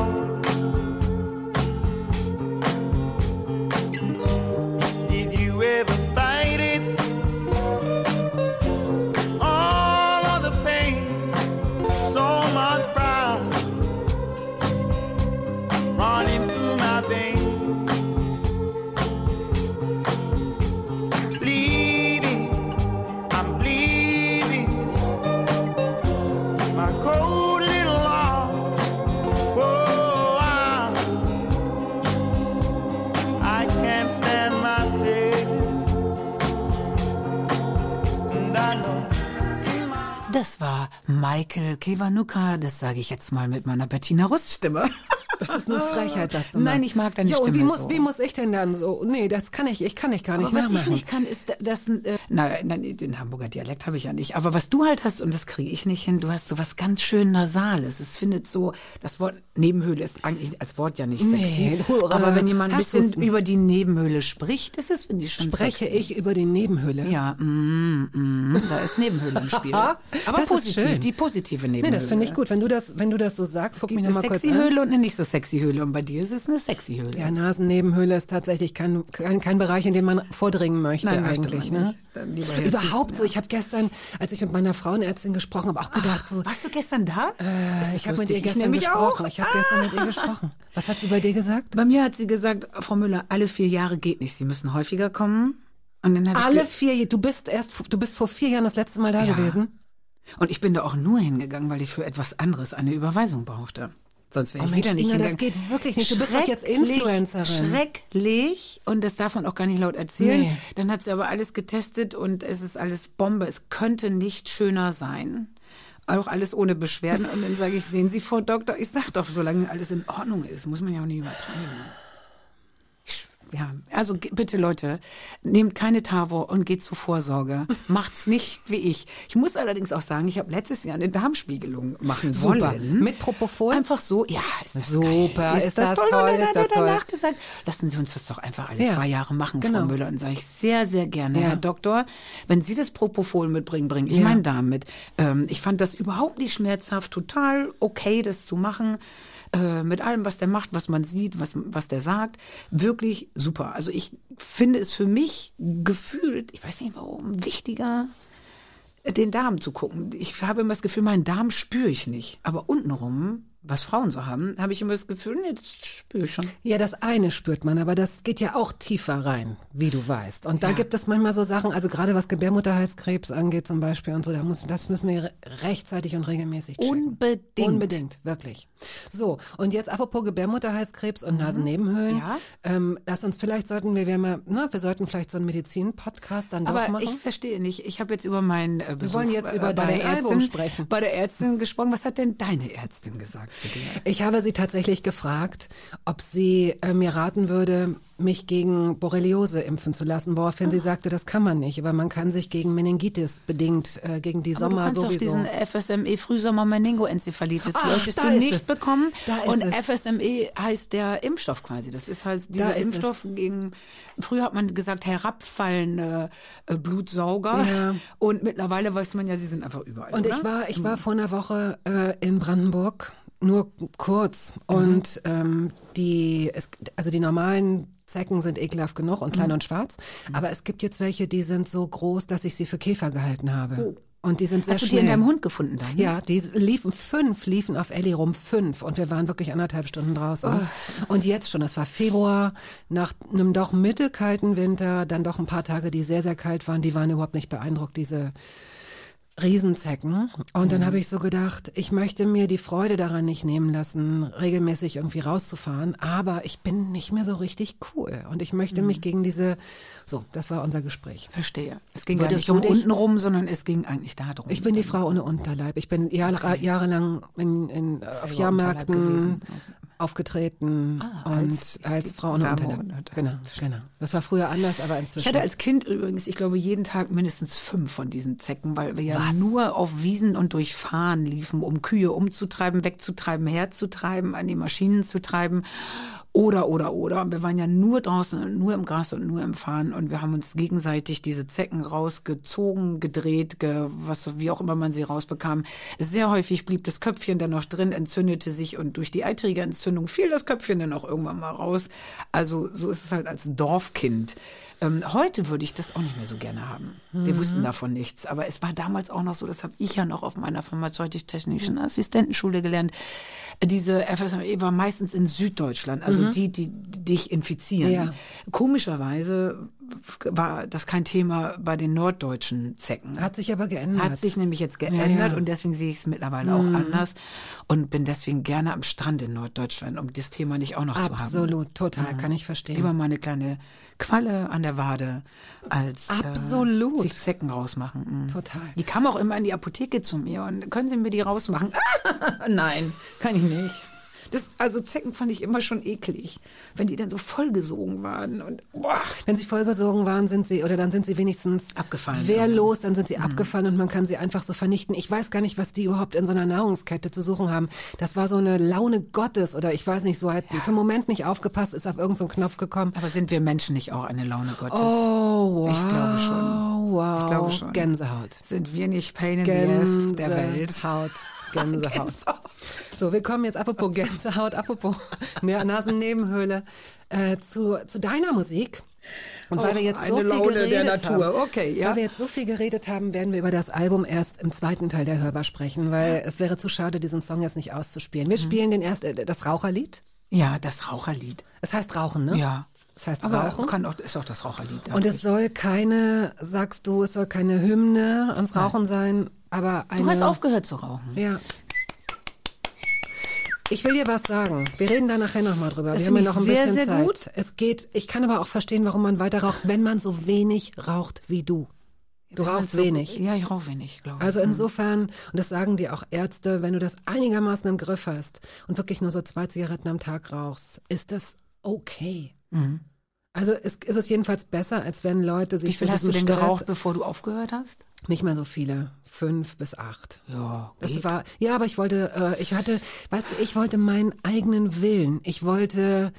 Das war Michael Kiwanuka. Das sage ich jetzt mal mit meiner Bettina Rust-Stimme. Das ist eine Frechheit, dass du Nein, machst. ich mag deine ja, und wie Stimme muss, so. wie muss ich denn dann so? Nee, das kann ich, ich kann ich gar nicht Aber was ich nicht kann, ist das, äh, nein, nein, den Hamburger Dialekt habe ich ja nicht. Aber was du halt hast, und das kriege ich nicht hin, du hast so was ganz schön Nasales. Es findet so, das Wort Nebenhöhle ist eigentlich als Wort ja nicht Nee, sexy. hurra. aber wenn jemand ein bisschen über die Nebenhöhle spricht, das ist, finde ich schon Spreche sexy. ich über die Nebenhöhle? Ja, mm, mm, da ist Nebenhöhle im Spiel. Aber Das ist positiv, schön. die positive Nee, Nebenhöhle. das finde ich gut. Wenn du das, wenn du das so sagst, guck mich Gibt noch eine mal kurz sexy an. Höhle und eine nicht so sexy Höhle. Und bei dir ist es eine sexy Höhle. Ja, Nasennebenhöhle ist tatsächlich kein, kein, kein Bereich, in den man vordringen möchte Nein, eigentlich. Ne? Überhaupt so. Ich habe gestern, als ich mit meiner Frauenärztin gesprochen habe, auch gedacht so. Warst du gestern da? Äh, ich habe mit ihr Ich gestern nämlich gesprochen. auch. Ich habe gestern mit ihr gesprochen. Was hat sie bei dir gesagt? Bei mir hat sie gesagt, Frau Müller, alle vier Jahre geht nicht. Sie müssen häufiger kommen. Ich Alle vier. Du bist erst, du bist vor vier Jahren das letzte Mal da Ja. gewesen. Und ich bin da auch nur hingegangen, weil ich für etwas anderes eine Überweisung brauchte. Sonst wäre Oh ich Mensch, wieder nicht Ina, das hingegangen. geht wirklich nicht. Du bist doch jetzt Influencerin. Schrecklich. Und das darf man auch gar nicht laut erzählen. Nee. Dann hat sie aber alles getestet und es ist alles Bombe. Es könnte nicht schöner sein. Auch alles ohne Beschwerden. Und dann sage ich, sehen Sie, Frau Doktor, ich sag doch, solange alles in Ordnung ist, muss man ja auch nicht übertreiben. Ja, also bitte Leute, nehmt keine Tavor und geht zur Vorsorge. Macht's nicht wie ich. Ich muss allerdings auch sagen, ich habe letztes Jahr eine Darmspiegelung machen Super. wollen. Mit Propofol? Einfach so, ja, ist das Super, geil. ist das toll, dann ist das toll. danach gesagt, lassen Sie uns das doch einfach alle Ja. zwei Jahre machen, Genau. Frau Müller. Und sage ich sehr, sehr gerne, Ja. Herr Doktor, wenn Sie das Propofol mitbringen, bringen ich Ja. meinen Darm mit. Ähm, ich fand das überhaupt nicht schmerzhaft, total okay, das zu machen. Äh, mit allem, was der macht, was man sieht, was, was der sagt. Wirklich super. Also ich finde es für mich gefühlt, ich weiß nicht warum, wichtiger, den Darm zu gucken. Ich habe immer das Gefühl, meinen Darm spüre ich nicht. Aber untenrum, was Frauen so haben, habe ich immer das Gefühl, das spüre ich schon. Ja, das eine spürt man, aber das geht ja auch tiefer rein, wie du weißt. Und da Ja. gibt es manchmal so Sachen, also gerade was Gebärmutterhalskrebs angeht zum Beispiel und so, da muss, das müssen wir re- rechtzeitig und regelmäßig checken. Unbedingt. Unbedingt, wirklich. So, und jetzt apropos Gebärmutterhalskrebs und Nasennebenhöhlen. Mhm. Ja. Ähm, lass uns vielleicht sollten wir, wir mal, na, wir sollten vielleicht so einen Medizin-Podcast dann doch Aber machen. ich verstehe nicht. Ich habe jetzt über meinen äh, Besuch wollen jetzt äh, über der dein Album Ärztin sprechen. Bei der Ärztin gesprochen. Was hat denn deine Ärztin gesagt? Ich habe sie tatsächlich gefragt, ob sie äh, mir raten würde, mich gegen Borreliose impfen zu lassen, woraufhin Ah. sie sagte, das kann man nicht, aber man kann sich gegen Meningitis bedingt, äh, gegen die Aber du Sommer kannst sowieso. doch diesen FSME Frühsommer Meningoenzephalitis Ach, möchtest du nicht es. bekommen. Und es. FSME heißt der Impfstoff quasi. Das ist halt dieser ist Impfstoff gegen, früher hat man gesagt, herabfallende äh, Blutsauger. Ja. Und mittlerweile weiß man ja, sie sind einfach überall. Und oder? ich war, ich war vor einer Woche äh, in Brandenburg, nur kurz. Mhm. Und ähm, die, es, also die normalen Zecken sind ekelhaft genug und klein Mhm. und schwarz. Aber es gibt jetzt welche, die sind so groß, dass ich sie für Käfer gehalten habe. Und die sind sehr Oh. Hast du die schnell. in deinem Hund gefunden dann? Ja, die liefen fünf, liefen auf Ellie rum, fünf. Und wir waren wirklich anderthalb Stunden draußen. Oh. Und jetzt schon, es war Februar, nach einem doch mittelkalten Winter, dann doch ein paar Tage, die sehr, sehr kalt waren, die waren überhaupt nicht beeindruckt, diese Riesenzecken. Und Mhm. dann habe ich so gedacht, ich möchte mir die Freude daran nicht nehmen lassen, regelmäßig irgendwie rauszufahren, aber ich bin nicht mehr so richtig cool. Und ich möchte Mhm. mich gegen diese, so, das war unser Gespräch. Verstehe. Es ging Würdest gar nicht um unten rum, sondern es ging eigentlich darum. Ich bin die Frau ohne Unterleib. Ich bin Jahre, jahrelang in, in, auf Jahrmärkten gewesen. Aufgetreten Ah, und als Frau ohne Unterleib. Genau, genau. Das war früher anders, aber inzwischen. Ich hatte als Kind übrigens, ich glaube, jeden Tag mindestens fünf von diesen Zecken, weil wir ja Was? nur auf Wiesen und durch Fahren liefen, um Kühe umzutreiben, wegzutreiben, herzutreiben, an die Maschinen zu treiben. Oder, oder, oder. Wir waren ja nur draußen, und nur im Gras und nur im Fahren. Und wir haben uns gegenseitig diese Zecken rausgezogen, gedreht, ge, was, wie auch immer man sie rausbekam. Sehr häufig blieb das Köpfchen dann noch drin, entzündete sich und durch die eitrige Entzündung fiel das Köpfchen dann auch irgendwann mal raus. Also so ist es halt als Dorfkind. Ähm, heute würde ich das auch nicht mehr so gerne haben. Wir wussten davon nichts. Aber es war damals auch noch so, das habe ich ja noch auf meiner pharmazeutisch-technischen Assistentenschule gelernt. Diese FSME war meistens in Süddeutschland, also die, die, die dich infizieren. Ja. Komischerweise war das kein Thema bei den norddeutschen Zecken. Hat sich aber geändert. Hat sich nämlich jetzt geändert Ja, ja. und deswegen sehe ich es mittlerweile auch anders und bin deswegen gerne am Strand in Norddeutschland, um das Thema nicht auch noch zu haben. Absolut, total, kann ich verstehen. Lieber mal eine kleine Qualle an der Wade, als Absolut. Äh, sich Zecken rausmachen. Mhm. Total. Die kam auch immer in die Apotheke zu mir und können Sie mir die rausmachen? Nein, kann ich nicht. Das, also Zecken fand ich immer schon eklig, wenn die dann so vollgesogen waren und boah. Wenn sie vollgesogen waren, sind sie, oder dann sind sie wenigstens Abgefallen, wehrlos, dann sind sie abgefallen und man kann sie einfach so vernichten. Ich weiß gar nicht, was die überhaupt in so einer Nahrungskette zu suchen haben. Das war so eine Laune Gottes oder ich weiß nicht, so hat für einen Moment nicht aufgepasst, ist auf irgendeinen Knopf gekommen. Aber sind wir Menschen nicht auch eine Laune Gottes? Oh, wow. Ich glaube schon. Wow. Ich glaube schon. Gänsehaut. Sind wir nicht Pain in the Ass der Welt? Gänsehaut. Gänsehaut. So, wir kommen jetzt apropos Gänsehaut, apropos Na- Nasennebenhöhle, äh, zu, zu deiner Musik. Und weil wir jetzt so viel Laune geredet haben, Okay, ja. weil wir jetzt so viel geredet haben, werden wir über das Album erst im zweiten Teil der Hörbar sprechen, weil es wäre zu schade, diesen Song jetzt nicht auszuspielen. Mhm. Wir spielen den erst, äh, das Raucherlied. Ja, das Raucherlied. Es heißt Rauchen, ne? Ja. Es heißt Aber Rauchen. kann auch, ist auch das Raucherlied. da. Und es soll keine, sagst du, es soll keine Hymne ans Rauchen sein, aber eine. du hast aufgehört zu rauchen. Ja. Ich will dir was sagen. Wir reden da nachher nochmal drüber. Das Wir haben ja noch ein sehr, bisschen sehr Zeit. gut. Es geht, ich kann aber auch verstehen, warum man weiter raucht, wenn man so wenig raucht wie du. Du rauchst So- wenig. Ja, ich rauche wenig, glaube ich. Also insofern, und das sagen dir auch Ärzte, wenn du das einigermaßen im Griff hast und wirklich nur so zwei Zigaretten am Tag rauchst, ist das okay. Also ist, ist es jedenfalls besser, als wenn Leute sich. Wie viel hast du denn Stress, geraucht, bevor du aufgehört hast? Nicht mehr so viele, fünf bis acht. Ja, Das geht. war, ja, aber ich wollte, äh, ich hatte, weißt du, ich wollte meinen eigenen Willen. Ich wollte,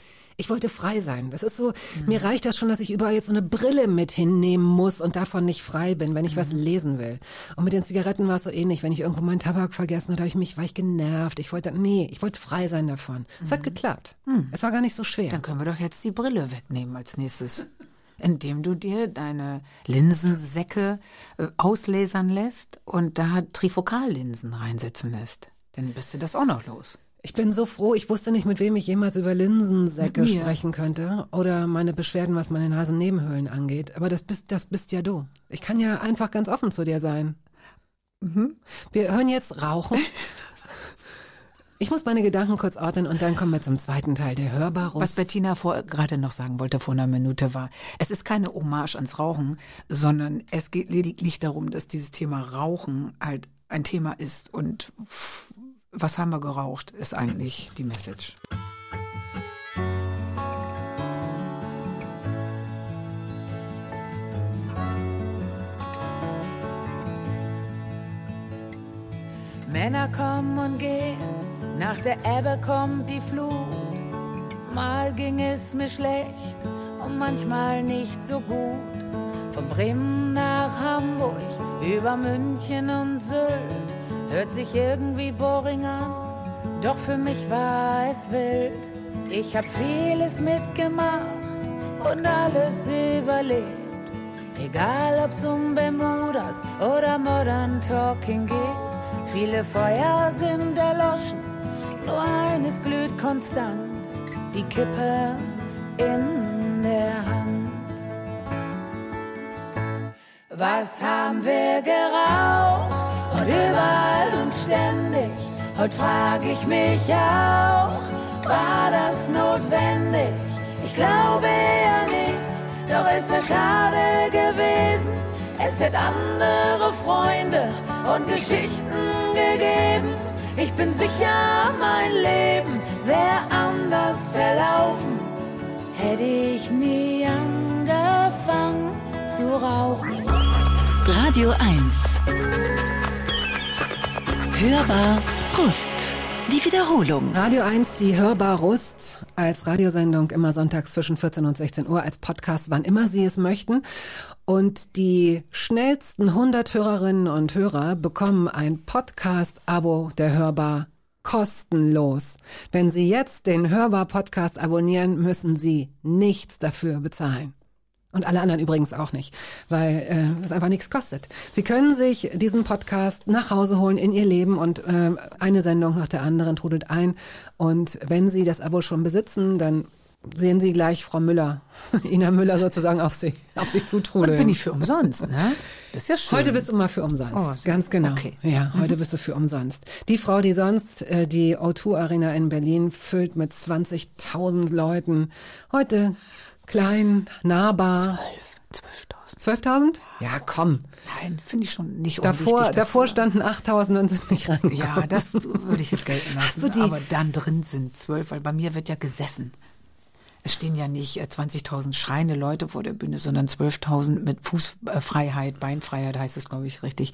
ich wollte frei sein. Das ist so, Mhm. mir reicht das schon, dass ich überall jetzt so eine Brille mit hinnehmen muss und davon nicht frei bin, wenn ich Mhm. was lesen will. Und mit den Zigaretten war es so ähnlich. Wenn ich irgendwo meinen Tabak vergessen hatte, habe ich mich, war ich genervt. Ich wollte, nee, ich wollte frei sein davon. Es Mhm. hat geklappt. Es war gar nicht so schwer. Dann können wir doch jetzt die Brille wegnehmen als nächstes. Indem du dir deine Linsensäcke äh, auslasern lässt und da Trifokallinsen reinsetzen lässt. Dann bist du das auch noch los. Ich bin so froh, ich wusste nicht, mit wem ich jemals über Linsensäcke sprechen könnte oder meine Beschwerden, was meine Nasennebenhöhlen angeht. Aber das bist, das bist ja du. Ich kann ja einfach ganz offen zu dir sein. Mhm. Wir hören jetzt Rauchen. Ich muss meine Gedanken kurz ordnen und dann kommen wir zum zweiten Teil der Hörbarus. Was Bettina vor, gerade noch sagen wollte vor einer Minute war, es ist keine Hommage ans Rauchen, sondern es geht lediglich darum, dass dieses Thema Rauchen halt ein Thema ist und was haben wir geraucht, ist eigentlich die Message. Männer kommen und gehen, nach der Ebbe kommt die Flut. Mal ging es mir schlecht und manchmal nicht so gut. Von Bremen nach Hamburg, über München und Sylt, hört sich irgendwie boring an, doch für mich war es wild. Ich hab vieles mitgemacht und alles überlebt. Egal ob's um Bermudas oder Modern Talking geht, viele Feuer sind erloschen, nur eines glüht konstant, die Kippe in der Hand. Was haben wir geraucht und überall und ständig? Heute frag ich mich auch, war das notwendig? Ich glaube eher nicht, doch es wäre schade gewesen. Es hätte andere Freunde und Geschichten gegeben. Ich bin sicher, mein Leben wäre anders verlaufen. Hätte ich nie angefangen zu rauchen. Radio 1. Hörbar Brust. Die Wiederholung. Radio 1, die Hörbar Rust als Radiosendung immer sonntags zwischen 14 und 16 Uhr, als Podcast, wann immer Sie es möchten. Und die schnellsten 100 Hörerinnen und Hörer bekommen ein Podcast-Abo der Hörbar kostenlos. Wenn Sie jetzt den Hörbar-Podcast abonnieren, müssen Sie nichts dafür bezahlen. Und alle anderen übrigens auch nicht, weil äh, es einfach nichts kostet. Sie können sich diesen Podcast nach Hause holen in Ihr Leben und äh, eine Sendung nach der anderen trudelt ein. Und wenn Sie das Abo schon besitzen, dann sehen Sie gleich Frau Müller, Ina Müller sozusagen auf, Sie, auf sich Und zutrudeln. bin ich für umsonst, ne? Das ist ja schön. Heute bist du mal für umsonst. Oh, so. Ganz genau. Okay. Ja, heute bist du für umsonst. Die Frau, die sonst äh, die O2 Arena in Berlin füllt mit 20.000 Leuten, heute klein, nahbar. 12.000. 12.000? Ja, komm. Nein, finde ich schon nicht Davor, davor standen 8.000 und sind nicht reingekommen. Ja, das würde ich jetzt gelten lassen. Hast du die- Aber dann drin sind zwölf, weil bei mir wird ja gesessen. Es stehen ja nicht äh, 20.000 schreiende Leute vor der Bühne, sondern 12.000 mit Fußfreiheit, Beinfreiheit heißt es, glaube ich, richtig,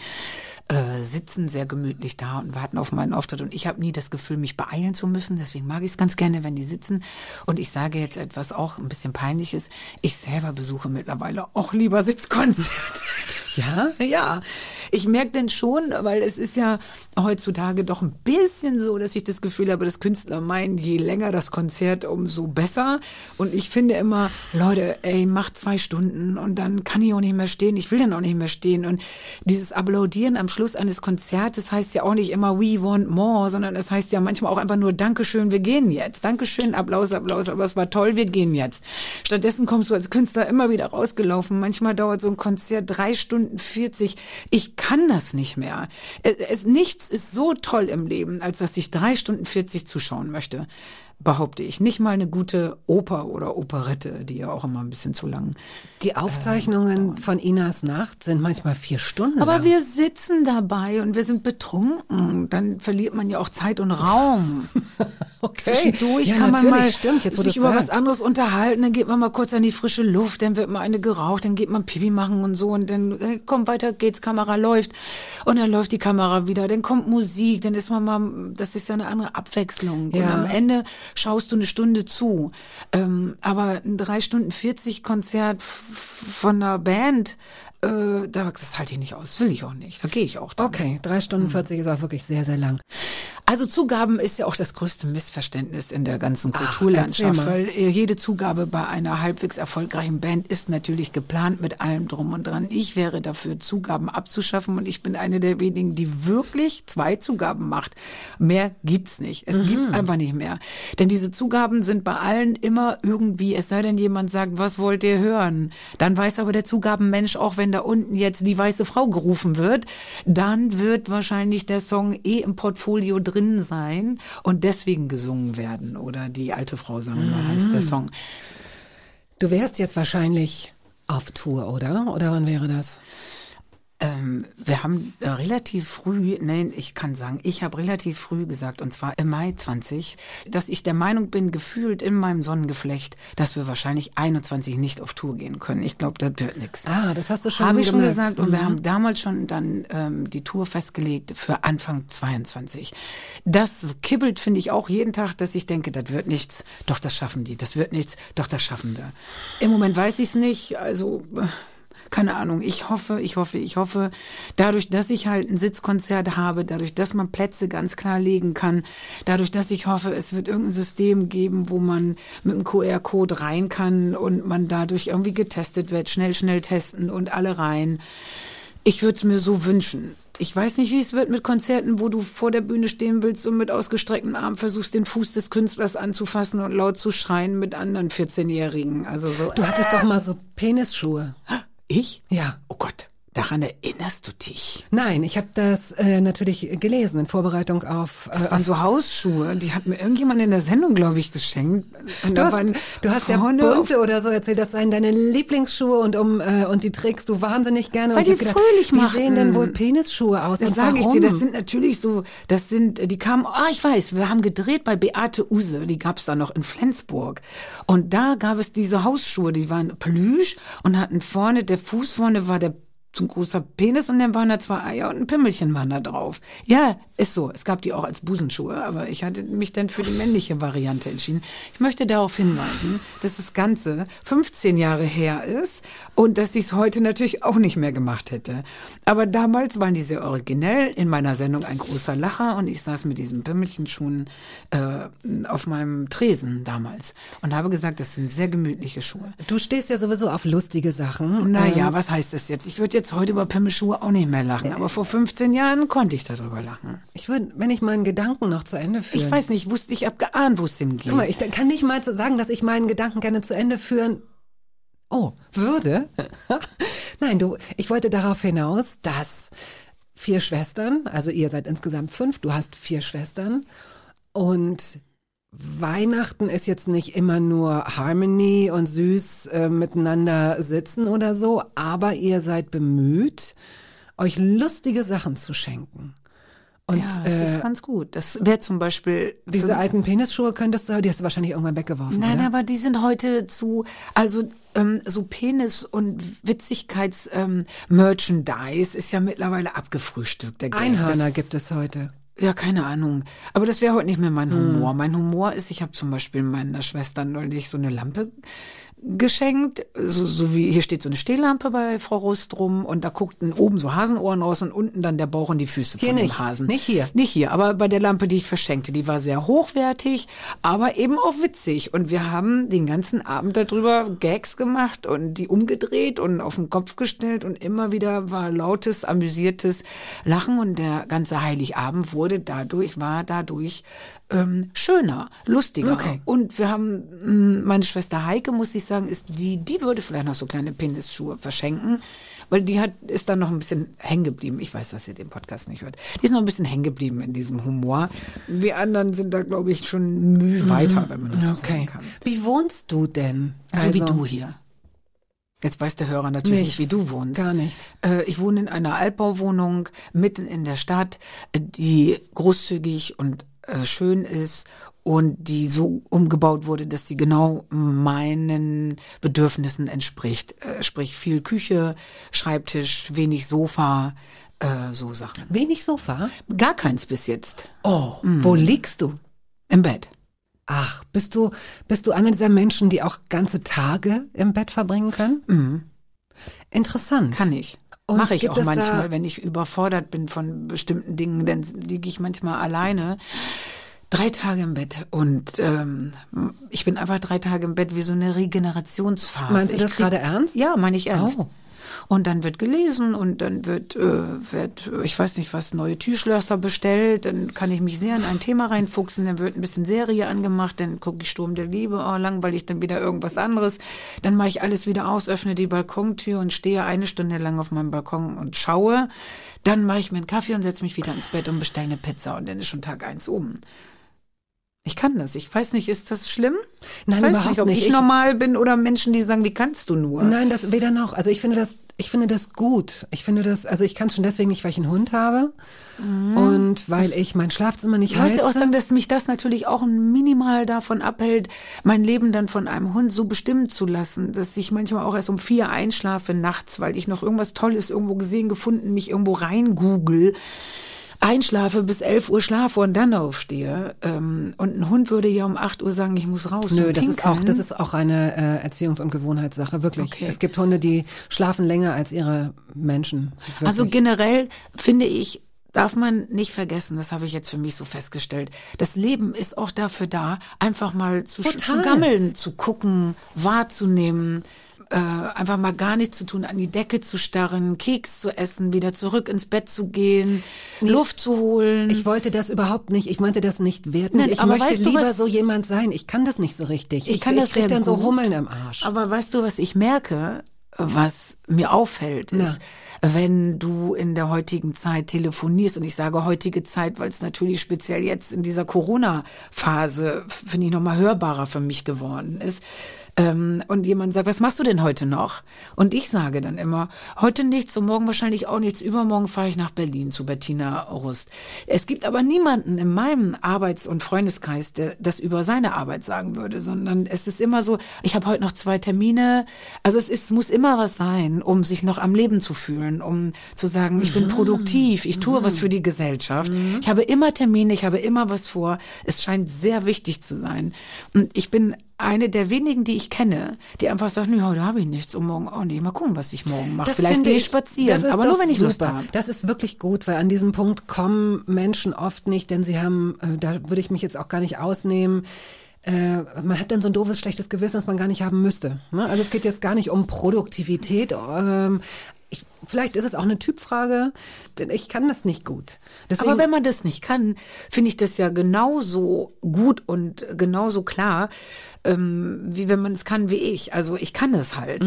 äh, sitzen sehr gemütlich da und warten auf meinen Auftritt. Und ich habe nie das Gefühl, mich beeilen zu müssen. Deswegen mag ich es ganz gerne, wenn die sitzen. Und ich sage jetzt etwas auch ein bisschen peinliches. Ich selber besuche mittlerweile auch lieber Sitzkonzerte. Ja? Ja, ich merke denn schon, weil es ist ja heutzutage doch ein bisschen so, dass ich das Gefühl habe, dass Künstler meinen, je länger das Konzert, umso besser. Und ich finde immer, Leute, ey, macht zwei Stunden und dann kann ich auch nicht mehr stehen. Ich will dann auch nicht mehr stehen. Und dieses Applaudieren am Schluss eines Konzertes heißt ja auch nicht immer We want more, sondern es heißt ja manchmal auch einfach nur Dankeschön, wir gehen jetzt. Dankeschön, Applaus, Applaus, aber es war toll, wir gehen jetzt. Stattdessen kommst du als Künstler immer wieder rausgelaufen. Manchmal dauert so ein Konzert drei Stunden 40. Ich kann das nicht mehr. Es, es, nichts ist so toll im Leben, als dass ich drei Stunden 40 zuschauen möchte. Behaupte ich. Nicht mal eine gute Oper oder Operette, die ja auch immer ein bisschen zu lang. Die Aufzeichnungen von Inas Nacht sind manchmal vier Stunden Aber lang. wir sitzen dabei und wir sind betrunken. Dann verliert man ja auch Zeit und Raum. Zwischendurch Ja, kann man mal stimmt, jetzt, sich über was sagst. anderes unterhalten. Dann geht man mal kurz an die frische Luft, dann wird mal eine geraucht, dann geht man Pipi machen und so und dann äh, komm weiter geht's, Kamera läuft und dann läuft die Kamera wieder, dann kommt Musik, dann ist man mal, das ist ja eine andere Abwechslung. Und Ja. am Ende schaust du eine Stunde zu. Ähm, aber ein drei Stunden 40 Konzert von einer Band, äh, da- das halte ich nicht aus, will ich auch nicht. Da gehe ich auch. damit. Okay, drei Stunden 40 ist auch wirklich sehr, sehr lang. Also Zugaben ist ja auch das größte Missverständnis in der ganzen Ach, Kulturlandschaft, mal. weil äh, jede Zugabe bei einer halbwegs erfolgreichen Band ist natürlich geplant mit allem drum und dran. Ich wäre dafür, Zugaben abzuschaffen und ich bin eine der wenigen, die wirklich zwei Zugaben macht. Mehr gibt's nicht. Es Mhm. gibt einfach nicht mehr. Denn diese Zugaben sind bei allen immer irgendwie, es sei denn jemand sagt, was wollt ihr hören? Dann weiß aber der Zugabenmensch, auch wenn da unten jetzt die weiße Frau gerufen wird, dann wird wahrscheinlich der Song eh im Portfolio drin sein und deswegen gesungen werden. Oder die alte Frau sagen wir, Mhm. heißt der Song. Du wärst jetzt wahrscheinlich auf Tour, oder? Oder wann wäre das? Ähm, wir haben äh, relativ früh, nein, ich kann sagen, ich habe relativ früh gesagt, und zwar im Mai 20, dass ich der Meinung bin, gefühlt in meinem Sonnengeflecht, dass wir wahrscheinlich 21 nicht auf Tour gehen können. Ich glaube, das wird nichts. Ah, das hast du schon Habe ich schon gesagt und wir Mhm. haben damals schon dann ähm, die Tour festgelegt für Anfang 22. Das kibbelt, finde ich, auch jeden Tag, dass ich denke, das wird nichts, doch das schaffen die, das wird nichts, doch das schaffen wir. Im Moment weiß ich es nicht, also äh, keine Ahnung, ich hoffe, ich hoffe, ich hoffe, dadurch, dass ich halt ein Sitzkonzert habe, dadurch, dass man Plätze ganz klar legen kann, dadurch, dass ich hoffe, es wird irgendein System geben, wo man mit einem QR-Code rein kann und man dadurch irgendwie getestet wird, schnell, schnell testen und alle rein. Ich würde es mir so wünschen. Ich weiß nicht, wie es wird mit Konzerten, wo du vor der Bühne stehen willst und mit ausgestrecktem Arm versuchst, den Fuß des Künstlers anzufassen und laut zu schreien mit anderen 14-Jährigen. Also so. Du hattest doch mal so Penisschuhe. Ich? Ja. Oh Gott, daran erinnerst du dich. Nein, ich habe das äh, natürlich gelesen in Vorbereitung auf. Das Äh, waren so Hausschuhe, die hat mir irgendjemand in der Sendung, glaube ich, geschenkt. Und Du hast, waren du hast auf- Bunte oder so erzählt, das seien deine Lieblingsschuhe und um äh, und die trägst du wahnsinnig gerne. Weil und die gedacht, fröhlich Wie machen. sehen denn wohl Penisschuhe aus? Das sage ich dir, das sind natürlich so, das sind, die kamen, ah, ich weiß, wir haben gedreht bei Beate Use, die gab's da noch in Flensburg. Und da gab es diese Hausschuhe, die waren Plüsch und hatten vorne, der Fuß vorne war der so ein großer Penis und dann waren da zwei Eier und ein Pimmelchen waren da drauf. Ja, ist so. Es gab die auch als Busenschuhe, aber ich hatte mich dann für die männliche Variante entschieden. Ich möchte darauf hinweisen, dass das Ganze 15 Jahre her ist und dass ich es heute natürlich auch nicht mehr gemacht hätte. Aber damals waren die sehr originell. In meiner Sendung ein großer Lacher und ich saß mit diesen Pimmelchenschuhen äh, auf meinem Tresen damals und habe gesagt, das sind sehr gemütliche Schuhe. Du stehst ja sowieso auf lustige Sachen. Naja, Ähm, was heißt das jetzt? Ich würde jetzt heute über Pimmelschuhe auch nicht mehr lachen, aber vor 15 Jahren konnte ich darüber lachen. ich würde, wenn ich meinen Gedanken noch zu Ende führen. Ich weiß nicht, wusste ich hab geahnt, wo es hingeht. Guck mal, ich kann nicht mal so sagen, dass ich meinen Gedanken gerne zu Ende führen. Oh, würde? Nein, du, ich wollte darauf hinaus, dass vier Schwestern, also ihr seid insgesamt fünf, du hast vier Schwestern und Weihnachten ist jetzt nicht immer nur Harmony und süß äh, miteinander sitzen oder so, aber ihr seid bemüht, euch lustige Sachen zu schenken. Und ja, das äh, ist ganz gut. Das wäre zum Beispiel diese alten Penisschuhe könntest du, die hast du wahrscheinlich irgendwann weggeworfen. Nein, oder? aber die sind heute zu, also ähm, so Penis- und Witzigkeits-Merchandise ist ja mittlerweile abgefrühstückt. Der. Einhörner Das- gibt es heute. Ja, keine Ahnung. Aber das wäre heute nicht mehr mein Hm. Humor. Mein Humor ist, ich habe zum Beispiel meiner Schwester neulich so eine Lampe geschenkt, so, so wie hier steht so eine Stehlampe bei Frau Rust rum und da guckten oben so Hasenohren raus und unten dann der Bauch und die Füße Hier von nicht, dem Hasen. nicht hier. Nicht hier, aber bei der Lampe, die ich verschenkte, die war sehr hochwertig, aber eben auch witzig und wir haben den ganzen Abend darüber Gags gemacht und die umgedreht und auf den Kopf gestellt und immer wieder war lautes, amüsiertes Lachen und der ganze Heiligabend wurde dadurch, war dadurch ähm, schöner, lustiger. Okay. Und wir haben, mh, meine Schwester Heike, muss ich sagen, ist die, die würde vielleicht noch so kleine Penisschuhe verschenken, weil die hat, ist dann noch ein bisschen hängen geblieben. Ich weiß, dass ihr den Podcast nicht hört. Die ist noch ein bisschen hängen geblieben in diesem Humor. Wir anderen sind da, glaube ich, schon müh weiter, wenn man das so sagen kann. Wie wohnst du denn? So wie Also- du hier. Jetzt weiß der Hörer natürlich Nichts. nicht, wie du wohnst. Gar nichts. Äh, ich wohne in einer Altbauwohnung mitten in der Stadt, äh, die großzügig und äh, schön ist und die so umgebaut wurde, dass sie genau meinen Bedürfnissen entspricht. Äh, sprich viel Küche, Schreibtisch, wenig Sofa, äh, so Sachen. Wenig Sofa? Gar keins bis jetzt. Oh, wo liegst du? Im Bett. Ach, bist du, bist du einer dieser Menschen, die auch ganze Tage im Bett verbringen können? Mhm. Interessant. Kann ich. Mache ich auch manchmal, wenn ich überfordert bin von bestimmten Dingen, dann liege ich manchmal alleine. Drei Tage im Bett und ähm, ich bin einfach drei Tage im Bett wie so eine Regenerationsphase. Meinst du das gerade ernst? Ja, meine ich ernst. Oh. Und dann wird gelesen und dann wird, äh, wird, ich weiß nicht was, neue Türschlösser bestellt. Dann kann ich mich sehr in ein Thema reinfuchsen. Dann wird ein bisschen Serie angemacht. Dann gucke ich Sturm der Liebe. Oh, langweilig, dann wieder irgendwas anderes. Dann mache ich alles wieder aus, öffne die Balkontür und stehe eine Stunde lang auf meinem Balkon und schaue. Dann mache ich mir einen Kaffee und setze mich wieder ins Bett und bestelle eine Pizza. Und dann ist schon Tag eins oben. Ich kann das. Ich weiß nicht, ist das schlimm? Nein, ich weiß überhaupt nicht, ob ich, Ich- normal bin oder Menschen, die sagen, wie kannst du nur? Nein, das weder noch. Also ich finde das, ich finde das gut. Ich finde das, also ich kann es schon deswegen nicht, weil ich einen Hund habe und weil ich mein Schlafzimmer nicht Ich wollte auch sagen, dass mich das natürlich auch minimal davon abhält, mein Leben dann von einem Hund so bestimmen zu lassen, dass ich manchmal auch erst um vier einschlafe nachts, weil ich noch irgendwas Tolles irgendwo gesehen, gefunden, mich irgendwo reingoogle, einschlafe, bis 11 Uhr schlafe und dann aufstehe. Ähm, Und ein Hund würde ja um 8 Uhr sagen, ich muss raus. Nö, das ist auch, das ist auch eine äh, Erziehungs- und Gewohnheitssache, wirklich. Okay. Es gibt Hunde, die schlafen länger als ihre Menschen. Wirklich. Also generell finde ich, darf man nicht vergessen, das habe ich jetzt für mich so festgestellt. Das Leben ist auch dafür da, einfach mal zu, zu gammeln, zu gucken, wahrzunehmen. Äh, einfach mal gar nichts zu tun, an die Decke zu starren, Keks zu essen, wieder zurück ins Bett zu gehen, Luft zu holen. Ich wollte das überhaupt nicht, ich meinte das nicht wertend. Nein, ich aber möchte weißt du, lieber was- so jemand sein. Ich kann das nicht so richtig. Ich kann das krieg sehr dann so gut. Hummeln im Arsch. Aber weißt du, was ich merke, was mir auffällt, ist, wenn du in der heutigen Zeit telefonierst, und ich sage heutige Zeit, weil es natürlich speziell jetzt in dieser Corona-Phase, finde ich, nochmal hörbarer für mich geworden ist. Ähm, und jemand sagt, was machst du denn heute noch? Und ich sage dann immer, heute nichts und morgen wahrscheinlich auch nichts. Übermorgen fahre ich nach Berlin zu Bettina Rust. Es gibt aber niemanden in meinem Arbeits- und Freundeskreis, der das über seine Arbeit sagen würde, sondern es ist immer so, ich habe heute noch zwei Termine. Also es ist, muss immer was sein, um sich noch am Leben zu fühlen, um zu sagen, ich bin produktiv, ich tue was für die Gesellschaft. Ich habe immer Termine, ich habe immer was vor. Es scheint sehr wichtig zu sein. Und ich bin eine der wenigen, die ich kenne, die einfach sagt, nee, heute habe ich nichts und morgen auch nicht. Mal gucken, was ich morgen mache. Das Vielleicht gehe ich spazieren, aber nur wenn ich Lust habe. Das ist wirklich gut, weil an diesem Punkt kommen Menschen oft nicht, denn sie haben, äh, da würde ich mich jetzt auch gar nicht ausnehmen. Äh, man hat dann so ein doofes, schlechtes Gewissen, das man gar nicht haben müsste. Ne? Also es geht jetzt gar nicht um Produktivität. Ich, vielleicht ist es auch eine Typfrage. Ich kann das nicht gut. Deswegen, Aber wenn man das nicht kann, finde ich das ja genauso gut und genauso klar, ähm, wie wenn man es kann wie ich. Also ich kann das halt.